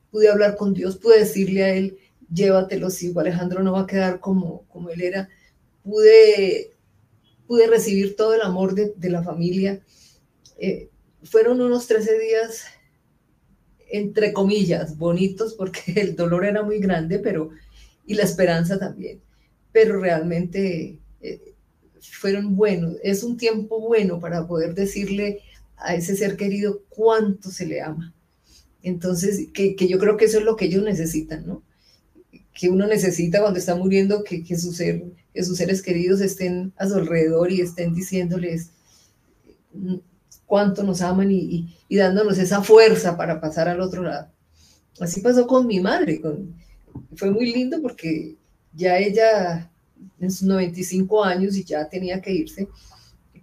Pude hablar con Dios, pude decirle a Él, llévatelo, si Alejandro no va a quedar como, como él era. Pude, pude recibir todo el amor de, de la familia. Eh, fueron unos 13 días, entre comillas, bonitos, porque el dolor era muy grande, pero, y la esperanza también. Pero realmente eh, fueron buenos. Es un tiempo bueno para poder decirle a ese ser querido cuánto se le ama. Entonces, que, yo creo que eso es lo que ellos necesitan, ¿no? Que uno necesita cuando está muriendo que, que, su ser, que sus seres queridos estén a su alrededor y estén diciéndoles cuánto nos aman y, dándonos esa fuerza para pasar al otro lado. Así pasó con mi madre. Con, fue muy lindo porque ya ella en sus 95 años y ya tenía que irse,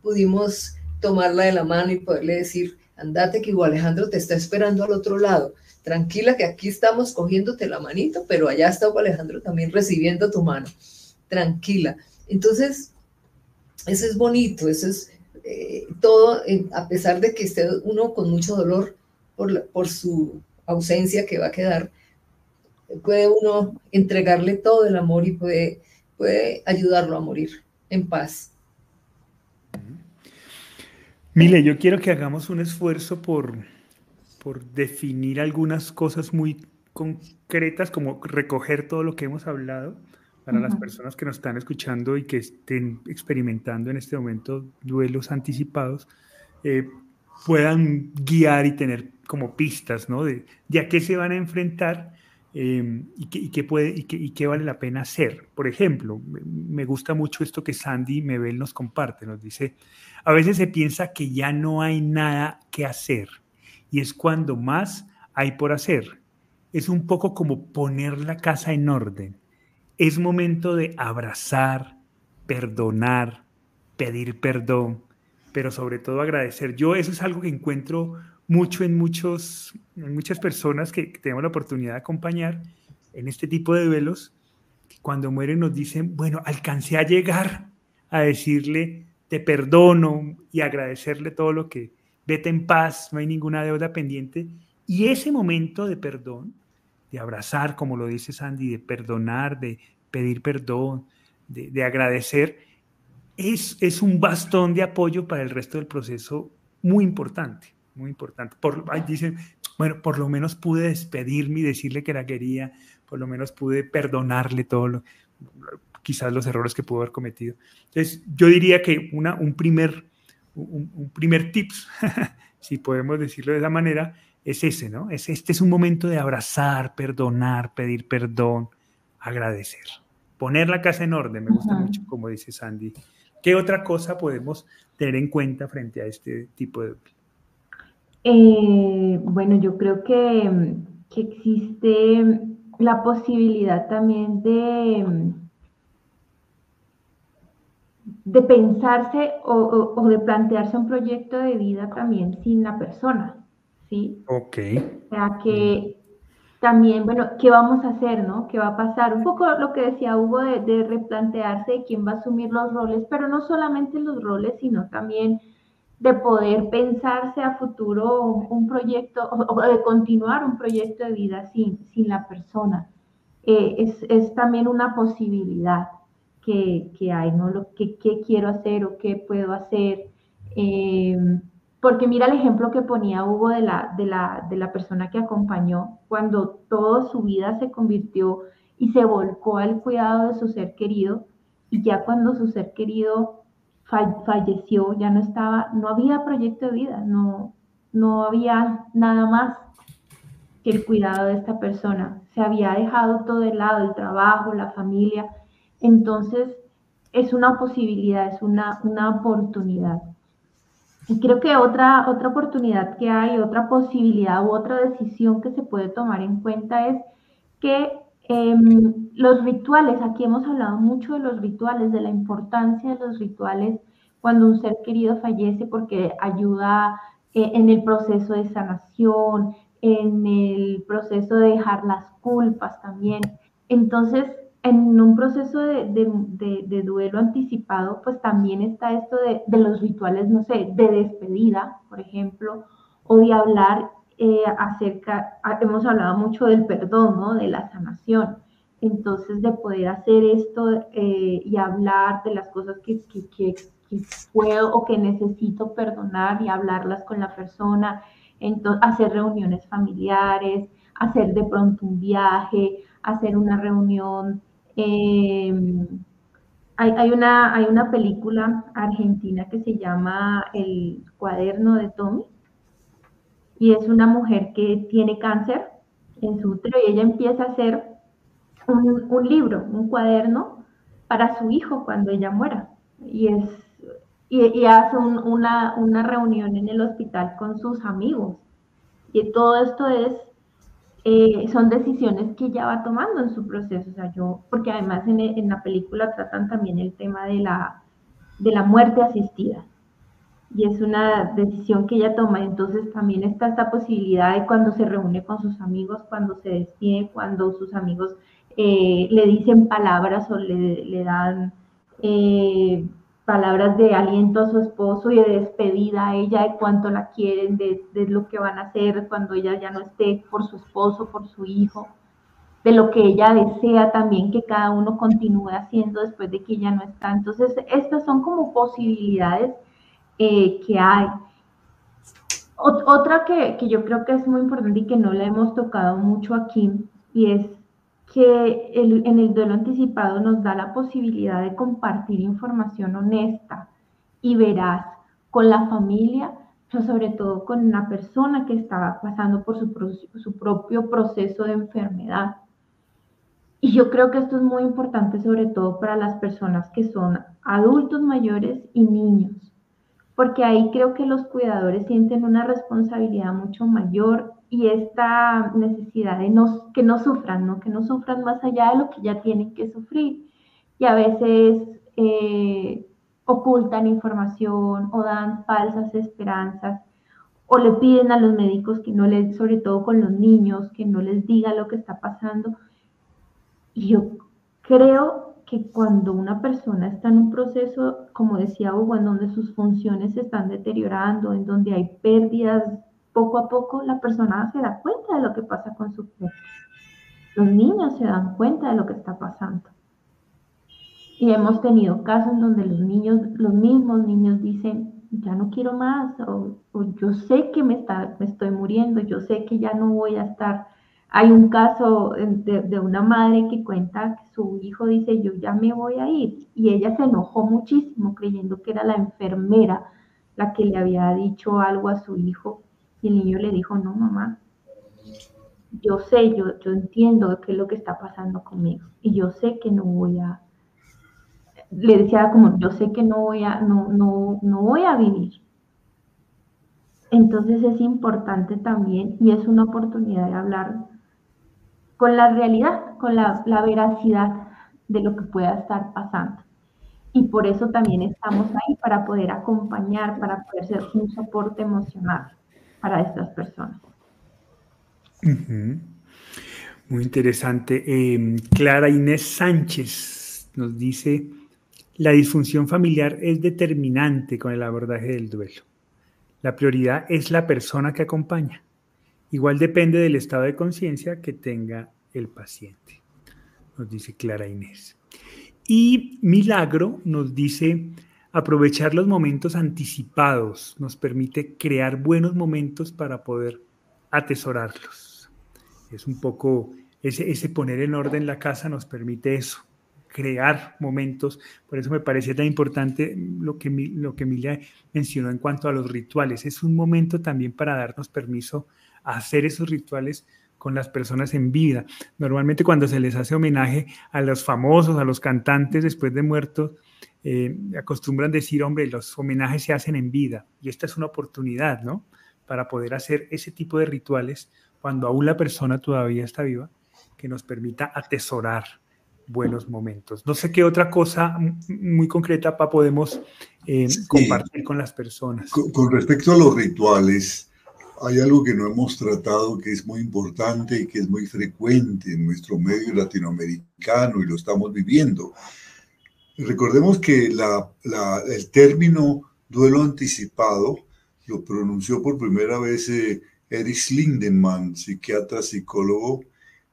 pudimos tomarla de la mano y poderle decir, andate que Alejandro te está esperando al otro lado. Tranquila que aquí estamos cogiéndote la manito, pero allá está Alejandro también recibiendo tu mano. Tranquila. Entonces, eso es bonito, eso es eh, todo, a pesar de que esté uno con mucho dolor por, por su ausencia que va a quedar, puede uno entregarle todo el amor y puede, puede ayudarlo a morir en paz. Mile, yo quiero que hagamos un esfuerzo por, por definir algunas cosas muy concretas, como recoger todo lo que hemos hablado para las personas que nos están escuchando y que estén experimentando en este momento duelos anticipados, eh, puedan guiar y tener como pistas, ¿no? De, de a qué se van a enfrentar eh, y, qué, qué puede, y, qué, y, qué, vale la pena hacer. Por ejemplo, me gusta mucho esto que Sandy Mebel nos comparte, nos dice, a veces se piensa que ya no hay nada que hacer y es cuando más hay por hacer. Es un poco como poner la casa en orden. Es momento de abrazar, perdonar, pedir perdón, pero sobre todo agradecer. Yo eso es algo que encuentro mucho en, muchos, en muchas personas que, tenemos la oportunidad de acompañar en este tipo de duelos, que cuando mueren nos dicen, bueno, alcancé a llegar a decirle, te perdono y agradecerle todo lo que, vete en paz, no hay ninguna deuda pendiente. Y ese momento de perdón, de abrazar, como lo dice Sandy, de perdonar, de pedir perdón, de, de agradecer, es, es un bastón de apoyo para el resto del proceso muy importante muy importante. Por, dicen, bueno, por lo menos pude despedirme y decirle que la quería, por lo menos pude perdonarle todo quizás los errores que pudo haber cometido. Entonces, yo diría que una, un, primer, un, primer tips, si podemos decirlo de esa manera, es ese, ¿no? Es, este es un momento de abrazar, perdonar, pedir perdón, agradecer. Poner la casa en orden, me gusta mucho, como dice Sandy. ¿Qué otra cosa podemos tener en cuenta frente a este tipo de eh, bueno, yo creo que, existe la posibilidad también de, de pensarse o, de plantearse un proyecto de vida también sin la persona, ¿sí? Ok. O sea, que también, bueno, ¿qué vamos a hacer, no? ¿Qué va a pasar? Un poco lo que decía Hugo de, de replantearse quién va a asumir los roles, pero no solamente los roles, sino también de poder pensarse a futuro un proyecto o, de continuar un proyecto de vida sin, sin la persona. Eh, es, es, también una posibilidad que, que hay, ¿no? Lo que, quiero hacer o qué puedo hacer. Eh, porque mira el ejemplo que ponía Hugo de la, de la, de la persona que acompañó, cuando toda su vida se convirtió y se volcó al cuidado de su ser querido, y ya cuando su ser querido falleció, ya no estaba, no había proyecto de vida, no, no había nada más que el cuidado de esta persona. Se había dejado todo de lado, el trabajo, la familia. Entonces, es una posibilidad, es una, una oportunidad. Y creo que otra, otra oportunidad que hay, otra posibilidad u otra decisión que se puede tomar en cuenta es que em, los rituales, aquí hemos hablado mucho de los rituales, de la importancia de los rituales cuando un ser querido fallece porque ayuda eh, en el proceso de sanación, en el proceso de dejar las culpas también. Entonces, en un proceso de, duelo anticipado, pues también está esto de, los rituales, no sé, de despedida, por ejemplo, o de hablar eh, acerca, ah, hemos hablado mucho del perdón, ¿no? De la sanación. Entonces, de poder hacer esto eh, y hablar de las cosas que, que, puedo o que necesito perdonar y hablarlas con la persona, entonces, hacer reuniones familiares, hacer de pronto un viaje, hacer una reunión Em, hay, una, película argentina que se llama El cuaderno de Tommy y es una mujer que tiene cáncer en su útero y ella empieza a hacer un, libro, un cuaderno para su hijo cuando ella muera. Y, es, y, hace una reunión en el hospital con sus amigos. Y todo esto es eh, son decisiones que ella va tomando en su proceso. O sea, yo, porque además en, la película tratan también el tema de la, de la muerte asistida. Y es una decisión que ella toma. Entonces también está esta posibilidad de cuando se reúne con sus amigos, cuando se despide, cuando sus amigos eh, le dicen palabras o le, le dan eh, palabras de aliento a su esposo y de despedida a ella de cuánto la quieren, de, lo que van a hacer cuando ella ya no esté por su esposo, por su hijo, de lo que ella desea también que cada uno continúe haciendo después de que ella no está. Entonces, estas son como posibilidades eh, que hay. otra que, que yo creo que es muy importante y que no la hemos tocado mucho aquí, y es que en el duelo anticipado nos da la posibilidad de compartir información honesta y veraz con la familia, pero sobre todo con una persona que estaba pasando por su propio proceso de enfermedad. Y yo creo que esto es muy importante sobre todo para las personas que son adultos mayores y niños, porque ahí creo que los cuidadores sienten una responsabilidad mucho mayor y esta necesidad de no, que no sufran, ¿no? que no sufran más allá de lo que ya tienen que sufrir. Y a veces eh, ocultan información o dan falsas esperanzas o le piden a los médicos que no les, sobre todo con los niños, que no les diga lo que está pasando. Y yo creo que cuando una persona está en un proceso, como decía Hugo, en donde sus funciones se están deteriorando, en donde hay pérdidas poco a poco la persona se da cuenta de lo que pasa con su cuerpo. Los niños se dan cuenta de lo que está pasando. Y hemos tenido casos en donde los niños, los mismos niños dicen, ya no quiero más, o, yo sé que me, está, me estoy muriendo, yo sé que ya no voy a estar. Hay un caso de, una madre que cuenta que su hijo dice, yo ya me voy a ir. Y ella se enojó muchísimo creyendo que era la enfermera la que le había dicho algo a su hijo y el niño le dijo, no, mamá, yo sé, yo, yo entiendo qué es lo que está pasando conmigo y yo sé que no voy a, le decía como, yo sé que no voy a, no, no, no voy a vivir. Entonces es importante también y es una oportunidad de hablar con la realidad, con la, veracidad de lo que pueda estar pasando. Y por eso también estamos ahí para poder acompañar, para poder ser un soporte emocional para estas personas. Muy interesante. Em, Clara Inés Sánchez nos dice, la disfunción familiar es determinante con el abordaje del duelo. La prioridad es la persona que acompaña. Igual depende del estado de conciencia que tenga el paciente, nos dice Clara Inés. Y Milagro nos dice, aprovechar los momentos anticipados nos permite crear buenos momentos para poder atesorarlos. Es un poco ese, ese poner en orden la casa nos permite eso, crear momentos. Por eso me parece tan importante lo que, lo que Emilia mencionó en cuanto a los rituales. Es un momento también para darnos permiso hacer esos rituales con las personas en vida. Normalmente cuando se les hace homenaje a los famosos, a los cantantes después de muertos, eh, acostumbran decir, hombre, los homenajes se hacen en vida y esta es una oportunidad, ¿no? Para poder hacer ese tipo de rituales cuando aún la persona todavía está viva, que nos permita atesorar buenos momentos. No sé qué otra cosa muy concreta para podemos eh, compartir con las personas. Con, respecto a los rituales, hay algo que no hemos tratado que es muy importante y que es muy frecuente en nuestro medio latinoamericano y lo estamos viviendo. Recordemos que el término duelo anticipado lo pronunció por primera vez eh, Erich Lindemann, psiquiatra, psicólogo,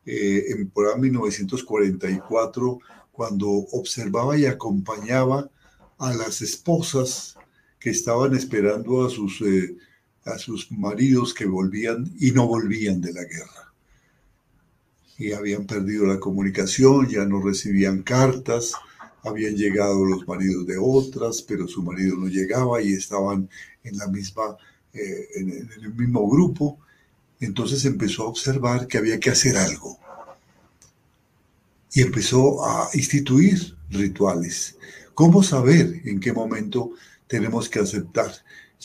eh, en por 1944, cuando observaba y acompañaba a las esposas que estaban esperando a sus, eh, a sus maridos que volvían y no volvían de la guerra. Y habían perdido la comunicación, ya no recibían cartas, habían llegado los maridos de otras, pero su marido no llegaba y estaban en la misma, eh, en el mismo grupo entonces empezó a observar que había que hacer algo. Y empezó a instituir rituales. ¿Cómo saber en qué momento tenemos que aceptar?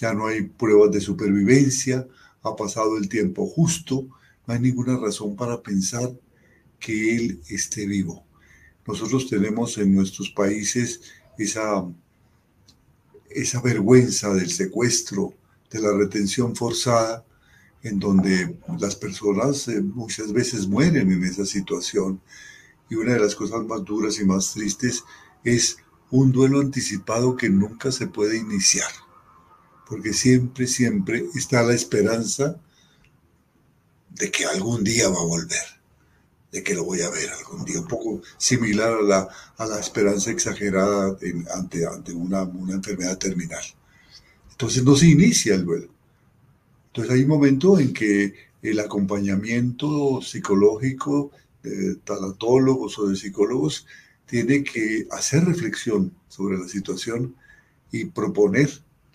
Ya no hay pruebas de supervivencia, ha pasado el tiempo justo, no hay ninguna razón para pensar que él esté vivo. Nosotros tenemos en nuestros países esa, esa vergüenza del secuestro, de la retención forzada, en donde las personas eh, muchas veces mueren en esa situación. Y una de las cosas más duras y más tristes es un duelo anticipado que nunca se puede iniciar, porque siempre, siempre está la esperanza de que algún día va a volver, de que lo voy a ver algún día, un poco similar a la, a la esperanza exagerada ante, ante una, una enfermedad terminal. Entonces no se inicia el duelo entonces hay un momento en que el acompañamiento psicológico de talatólogos o de psicólogos tiene que hacer reflexión sobre la situación y proponer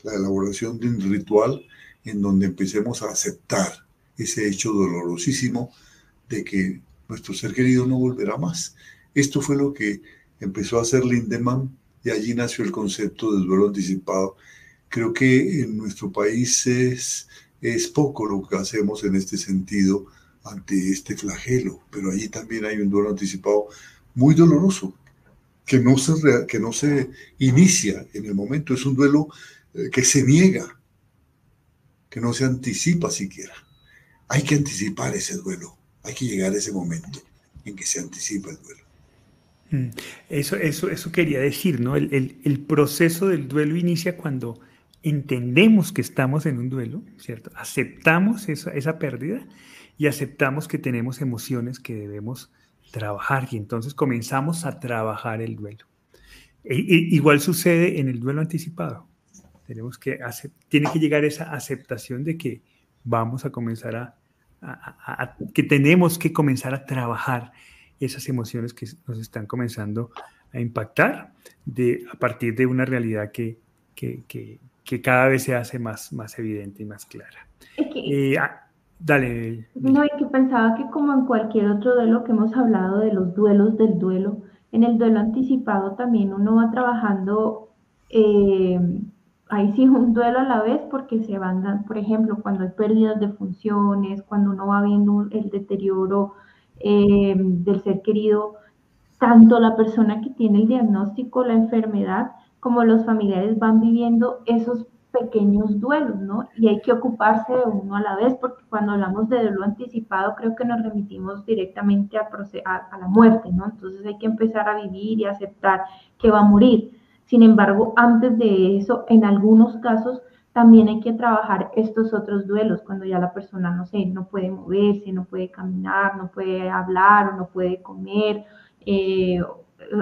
la elaboración de un ritual en donde empecemos a aceptar ese hecho dolorosísimo de que nuestro ser querido no volverá más. Esto fue lo que empezó a hacer Lindemann y allí nació el concepto del duelo anticipado. Creo que en nuestro país es es poco lo que hacemos en este sentido ante este flagelo, pero allí también hay un duelo anticipado muy doloroso, que no se, que no se inicia en el momento, es un duelo que se niega, que no se anticipa siquiera. Hay que anticipar ese duelo, hay que llegar a ese momento en que se anticipa el duelo. Mm, eso, eso, eso quería decir, ¿no? El, el proceso del duelo inicia cuando entendemos que estamos en un duelo, ¿cierto? Aceptamos esa, esa pérdida y aceptamos que tenemos emociones que debemos trabajar y entonces comenzamos a trabajar el duelo. E, e, igual sucede en el duelo anticipado. Tenemos que tiene que llegar esa aceptación de que vamos a comenzar a, que tenemos que comenzar a trabajar esas emociones que nos están comenzando a impactar de, a partir de una realidad que, que, que cada vez se hace más, más evidente y más clara. Eh, ah, dale. No, y que pensaba que como en cualquier otro duelo que hemos hablado de los duelos del duelo, en el duelo anticipado también uno va trabajando, eh, ahí sí un duelo a la vez porque se van dando, por ejemplo, cuando hay pérdidas de funciones, cuando uno va viendo el deterioro eh, del ser querido, tanto la persona que tiene el diagnóstico, la enfermedad, como los familiares van viviendo esos pequeños duelos, ¿no? Y hay que ocuparse de uno a la vez, porque cuando hablamos de duelo anticipado, creo que nos remitimos directamente a, a, la muerte, ¿no? Entonces hay que empezar a vivir y aceptar que va a morir. Sin embargo, antes de eso, en algunos casos, también hay que trabajar estos otros duelos, cuando ya la persona, no sé, no puede moverse, no puede caminar, no puede hablar o no puede comer, eh,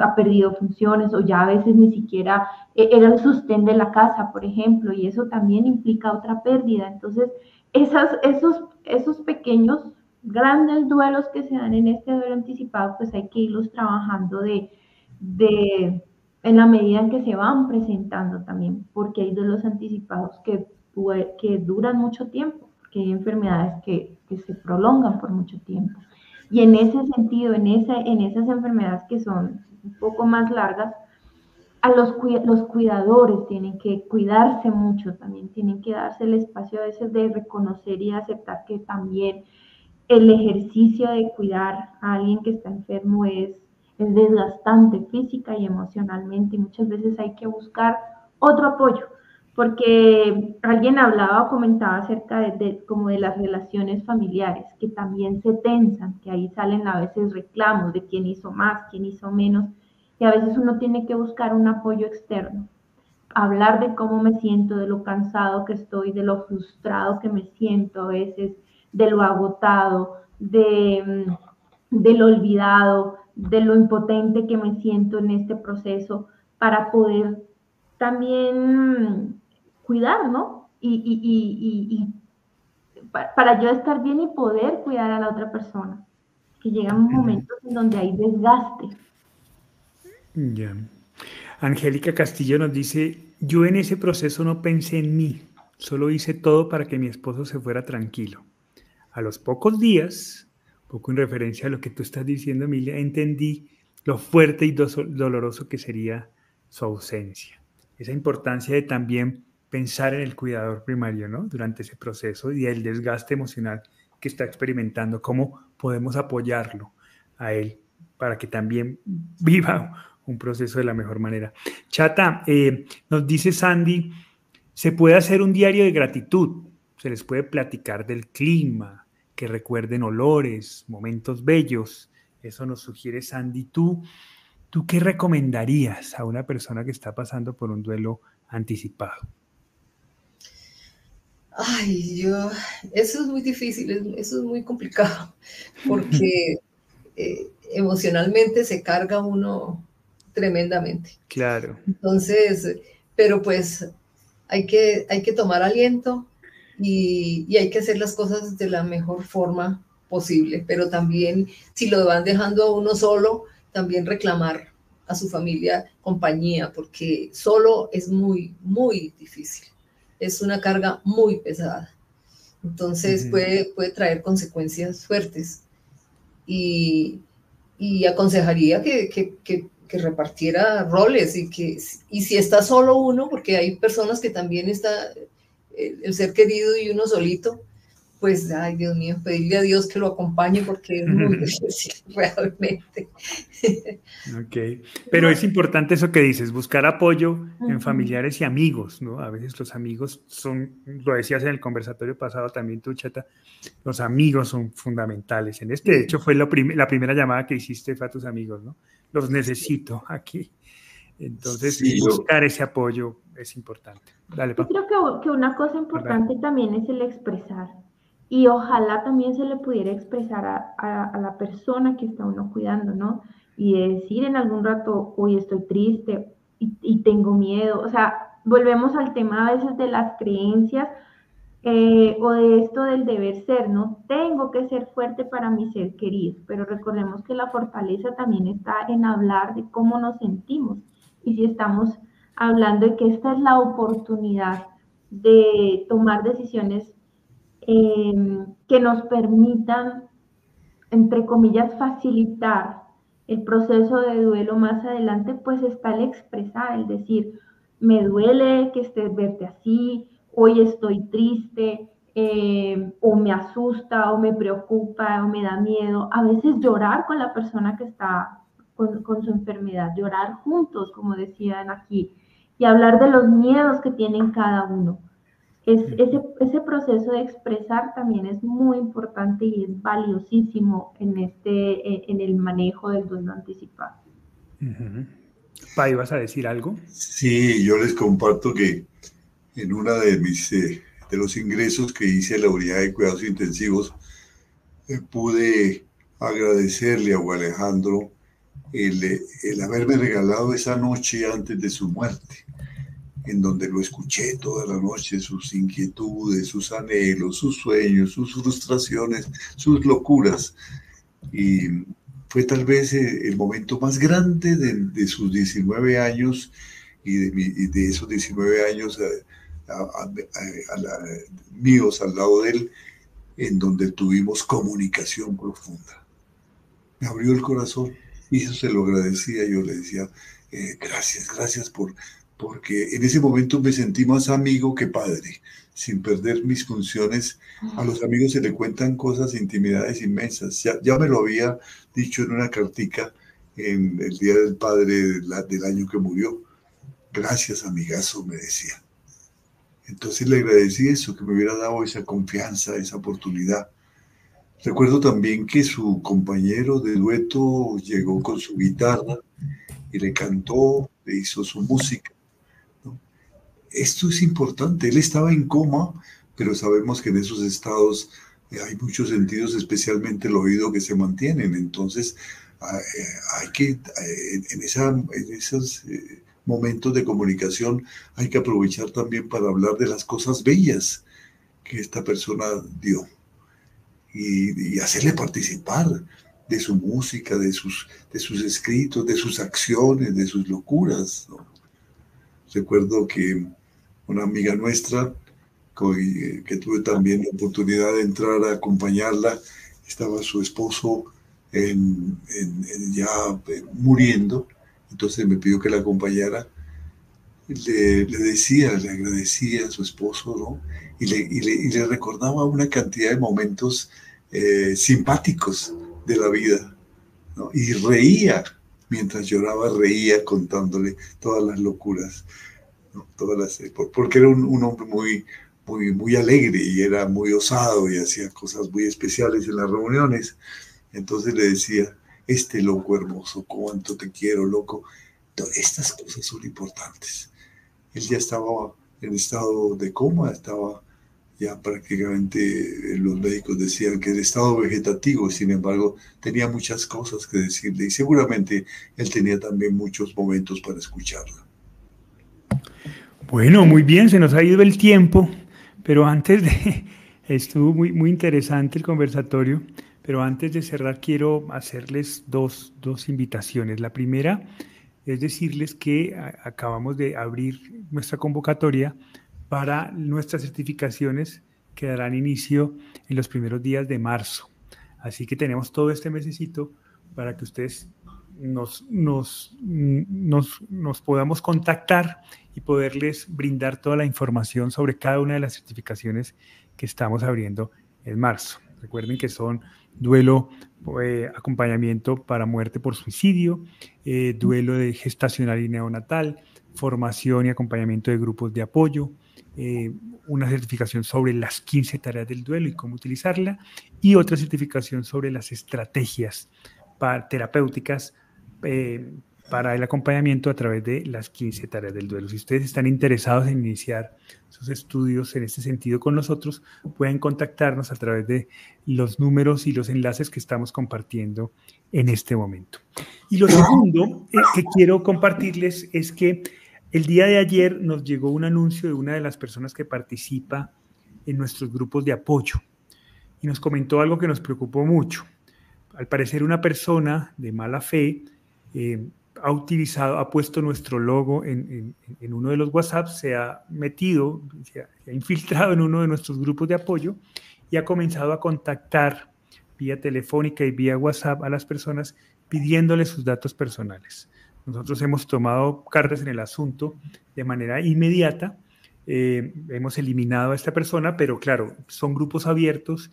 ha perdido funciones o ya a veces ni siquiera eh, era el sostén de la casa, por ejemplo, y eso también implica otra pérdida. Entonces, esos, esos pequeños, grandes duelos que se dan en este duelo anticipado, pues hay que irlos trabajando de, de, en la medida en que se van presentando también, porque hay duelos anticipados que, que duran mucho tiempo, que hay enfermedades que, que se prolongan por mucho tiempo. Y en ese sentido, en, esa, en esas enfermedades que son un poco más largas, a los, los cuidadores tienen que cuidarse mucho, también tienen que darse el espacio a veces de reconocer y aceptar que también el ejercicio de cuidar a alguien que está enfermo es, es desgastante física y emocionalmente y muchas veces hay que buscar otro apoyo porque alguien hablaba o comentaba acerca de, como de las relaciones familiares que también se tensan, que ahí salen a veces reclamos de quién hizo más, quién hizo menos, y a veces uno tiene que buscar un apoyo externo, hablar de cómo me siento, de lo cansado que estoy, de lo frustrado que me siento a veces, de lo agotado, de, mm, de lo olvidado, de lo impotente que me siento en este proceso, para poder también cuidar, ¿no? Y, y, y, para yo estar bien y poder cuidar a la otra persona. Que llegan momentos en donde hay desgaste. Ya. Angélica Castillo nos dice, yo en ese proceso no pensé en mí, solo hice todo para que mi esposo se fuera tranquilo. A los pocos días, poco en referencia a lo que tú estás diciendo, Emilia, entendí lo fuerte y doloroso que sería su ausencia. Esa importancia de también pensar en el cuidador primario, ¿no? Durante ese proceso y el desgaste emocional que está experimentando, cómo podemos apoyarlo a él para que también viva un proceso de la mejor manera. Chata, eh, nos dice Sandy, se puede hacer un diario de gratitud, se les puede platicar del clima, que recuerden olores, momentos bellos, eso nos sugiere Sandy. ¿Tú, ¿Tú qué recomendarías a una persona que está pasando por un duelo anticipado? Ay, yo, eso es muy difícil, eso es muy complicado, porque eh, emocionalmente se carga uno tremendamente. Claro. Entonces, pero pues hay que, hay que tomar aliento y, y, hay que hacer las cosas de la mejor forma posible, pero también si lo van dejando a uno solo, también reclamar a su familia compañía, porque solo es muy, muy difícil es una carga muy pesada. Entonces puede, puede traer consecuencias fuertes. Y, y aconsejaría que, que, que, repartiera roles y que, y si está solo uno, porque hay personas que también está el, el ser querido y uno solito, pues, ay Dios mío, pedirle a Dios que lo acompañe porque es muy difícil realmente. Ok, pero es importante eso que dices, buscar apoyo en familiares y amigos, ¿no? A veces los amigos son, lo decías en el conversatorio pasado también tú, Chata, los amigos son fundamentales. En este, de hecho, fue la primera llamada que hiciste fue a tus amigos, ¿no? Los necesito aquí. Entonces, buscar ese apoyo es importante. Dale, Yo creo que, que una cosa importante también es el expresar y ojalá también se le pudiera expresar a, la persona que está uno cuidando, ¿no? Y decir en algún rato, hoy estoy triste y, tengo miedo. O sea, volvemos al tema a veces de las creencias eh, o de esto del deber ser, ¿no? Tengo que ser fuerte para mi ser querido, pero recordemos que la fortaleza también está en hablar de cómo nos sentimos. Y si estamos hablando de que esta es la oportunidad de tomar decisiones Em, que nos permitan, entre comillas, facilitar el proceso de duelo más adelante, pues está el expresar, el decir, me duele que estés verte así, hoy estoy triste, em, o me asusta, o me preocupa, o me da miedo. A veces llorar con la persona que está con, con su enfermedad, llorar juntos, como decían aquí, y hablar de los miedos que tienen cada uno ese, ese, proceso de expresar también es muy importante y es valiosísimo en, este, e, en el manejo del duelo anticipado. Pai, ¿vas a decir algo? Sí, yo les comparto que en una de mis eh, de los ingresos que hice a la unidad de cuidados intensivos, eh, pude agradecerle a Alejandro el, haberme regalado esa noche antes de su muerte en donde lo escuché toda la noche, sus inquietudes, sus anhelos, sus sueños, sus frustraciones, sus locuras. Y fue tal vez eh, el momento más grande de, sus 19 años y de, esos 19 años eh, míos al lado de él, en donde tuvimos comunicación profunda. Me abrió el corazón y eso se lo agradecía. Yo le decía, eh, gracias, gracias por, porque en ese momento me sentí más amigo que padre, sin perder mis funciones. A los amigos se le cuentan cosas, intimidades inmensas. Ya, ya me lo había dicho en una cartica en el Día del Padre del año que murió. Gracias, amigazo, me decía. Entonces le agradecí eso, que me hubiera dado esa confianza, esa oportunidad. Recuerdo también que su compañero de dueto llegó con su guitarra y le cantó, le hizo su música esto es importante. Él estaba en coma, pero sabemos que en esos estados eh, hay muchos sentidos, especialmente el oído, que se mantienen. Entonces, eh, hay que, eh, en, en esos momentos de comunicación, hay que aprovechar también para hablar de las cosas bellas que esta persona dio y, hacerle participar de su música, de sus, de sus escritos, de sus acciones, de sus locuras. Recuerdo que una amiga nuestra, que tuve también la oportunidad de entrar a acompañarla. Estaba su esposo ya eh, muriendo, entonces me pidió que la acompañara. Le, decía, le agradecía a su esposo, ¿no? Y le, recordaba una cantidad de momentos eh, simpáticos de la vida. Y reía, mientras lloraba, reía contándole todas las locuras. Todas las, eh, porque era un, hombre muy, muy, muy alegre y era muy osado y hacía cosas muy especiales en las reuniones. Entonces le decía, este loco hermoso, cuánto te quiero, loco. Estas cosas son importantes. Él ya estaba en estado de coma, estaba ya prácticamente, los médicos decían que en estado vegetativo, sin embargo, tenía muchas cosas que decirle y seguramente él tenía también muchos momentos para escucharla. Bueno, muy bien, se nos ha ido el tiempo, pero antes de, estuvo muy, muy interesante el conversatorio, pero antes de cerrar quiero hacerles dos, dos invitaciones. La primera es decirles que acabamos de abrir nuestra convocatoria para nuestras certificaciones que darán inicio en los primeros días de marzo. Así que tenemos todo este mesecito para que ustedes nos, nos, nos, nos podamos contactar y poderles brindar toda la información sobre cada una de las certificaciones que estamos abriendo en marzo. Recuerden que son duelo, eh, acompañamiento para muerte por suicidio, eh, duelo de gestacional y neonatal, formación y acompañamiento de grupos de apoyo, eh, una certificación sobre las 15 tareas del duelo y cómo utilizarla, y otra certificación sobre las estrategias terapéuticas para el acompañamiento a través de las 15 tareas del duelo. Si ustedes están interesados en iniciar sus estudios en este sentido con nosotros, pueden contactarnos a través de los números y los enlaces que estamos compartiendo en este momento. Y lo segundo eh, que quiero compartirles es que el día de ayer nos llegó un anuncio de una de las personas que participa en nuestros grupos de apoyo y nos comentó algo que nos preocupó mucho. Al parecer una persona de mala fe eh, ha utilizado, ha puesto nuestro logo en, uno de los WhatsApp, se ha metido, se ha, infiltrado en uno de nuestros grupos de apoyo y ha comenzado a contactar vía telefónica y vía WhatsApp a las personas pidiéndoles sus datos personales. Nosotros hemos tomado cartas en el asunto de manera inmediata, eh, hemos eliminado a esta persona, pero claro, son grupos abiertos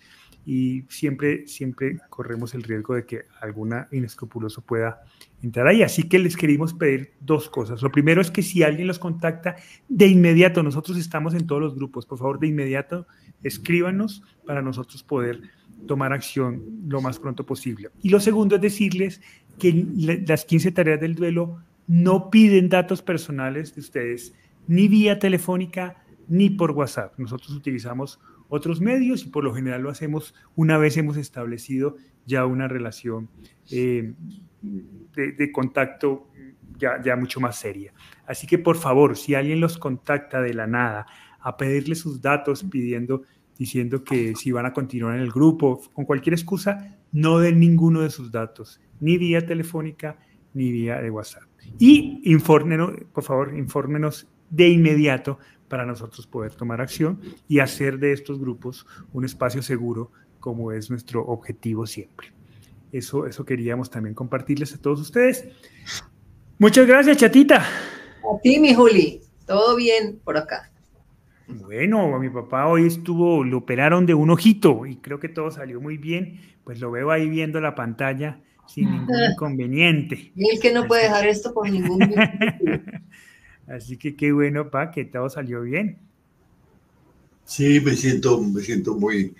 y siempre, siempre corremos el riesgo de que alguna inescrupuloso pueda entrar ahí. Así que les queríamos pedir dos cosas. Lo primero es que si alguien los contacta, de inmediato, nosotros estamos en todos los grupos, por favor, de inmediato escríbanos para nosotros poder tomar acción lo más pronto posible. Y lo segundo es decirles que las 15 tareas del duelo no piden datos personales de ustedes, ni vía telefónica, ni por WhatsApp. Nosotros utilizamos otros medios y por lo general lo hacemos una vez hemos establecido ya una relación eh, de, contacto ya, ya mucho más seria. Así que por favor, si alguien los contacta de la nada a pedirle sus datos pidiendo diciendo que si van a continuar en el grupo, con cualquier excusa, no den ninguno de sus datos, ni vía telefónica, ni vía de WhatsApp. Y infórmenos, por favor, infórmenos de inmediato para nosotros poder tomar acción y hacer de estos grupos un espacio seguro como es nuestro objetivo siempre. Eso, eso queríamos también compartirles a todos ustedes. Muchas gracias, chatita. A ti, mi Juli. Todo bien por acá. Bueno, mi papá hoy estuvo, lo operaron de un ojito y creo que todo salió muy bien. Pues lo veo ahí viendo la pantalla sin ningún inconveniente. Y el que no puede dejar esto por ningún Así que qué bueno, pa, que todo salió bien. Sí, me siento, me siento muy,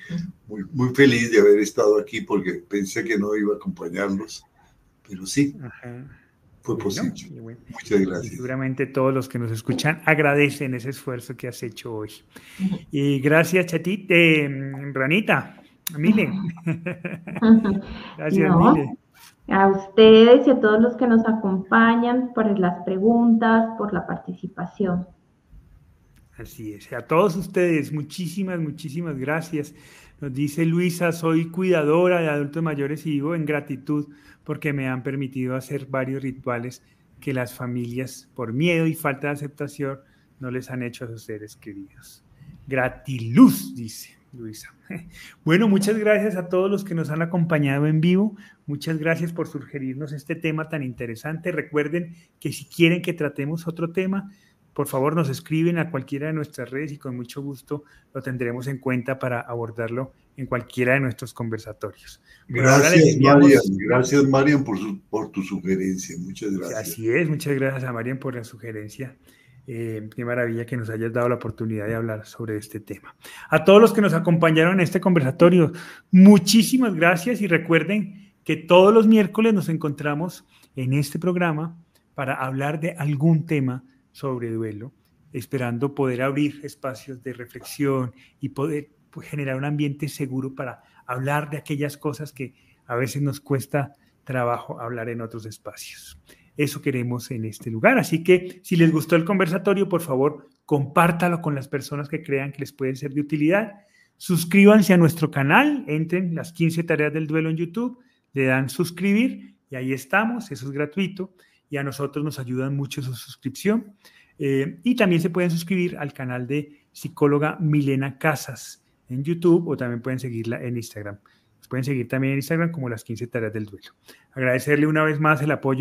muy, muy feliz de haber estado aquí porque pensé que no iba a acompañarlos, pero sí. Ajá fue posible. Muchas gracias. seguramente todos los que nos escuchan agradecen ese esfuerzo que has hecho hoy. Y gracias, Chatite, eh, Ranita, Mile. gracias, Mile. A ustedes y a todos los que nos acompañan por las preguntas, por la participación. Así es, a todos ustedes, muchísimas, muchísimas gracias. Nos dice Luisa, soy cuidadora de adultos mayores y vivo en gratitud porque me han permitido hacer varios rituales que las familias, por miedo y falta de aceptación, no les han hecho a sus seres queridos. Gratiluz, dice Luisa. Bueno, muchas gracias a todos los que nos han acompañado en vivo. Muchas gracias por sugerirnos este tema tan interesante. Recuerden que si quieren que tratemos otro tema, por favor nos escriben a cualquiera de nuestras redes y con mucho gusto lo tendremos en cuenta para abordarlo en cualquiera de nuestros conversatorios. Gracias, Marian. Gracias, Marian, por, por tu sugerencia. Muchas gracias. Así es, muchas gracias a Marian por la sugerencia. Eh, qué maravilla que nos hayas dado la oportunidad de hablar sobre este tema. A todos los que nos acompañaron en este conversatorio, muchísimas gracias y recuerden que todos los miércoles nos encontramos en este programa para hablar de algún tema sobre duelo, esperando poder abrir espacios de reflexión y poder pues, generar un ambiente seguro para hablar de aquellas cosas que a veces nos cuesta trabajo hablar en otros espacios. Eso queremos en este lugar. Así que si les gustó el conversatorio, por favor, compártalo con las personas que crean que les puede ser de utilidad. Suscríbanse a nuestro canal, entren las 15 tareas del duelo en YouTube, le dan suscribir y ahí estamos, eso es gratuito y a nosotros nos ayudan mucho su suscripción. Eh, y también se pueden suscribir al canal de psicóloga Milena Casas en YouTube o también pueden seguirla en Instagram. pueden seguir también en Instagram como las 15 tareas del duelo. Agradecerle una vez más el apoyo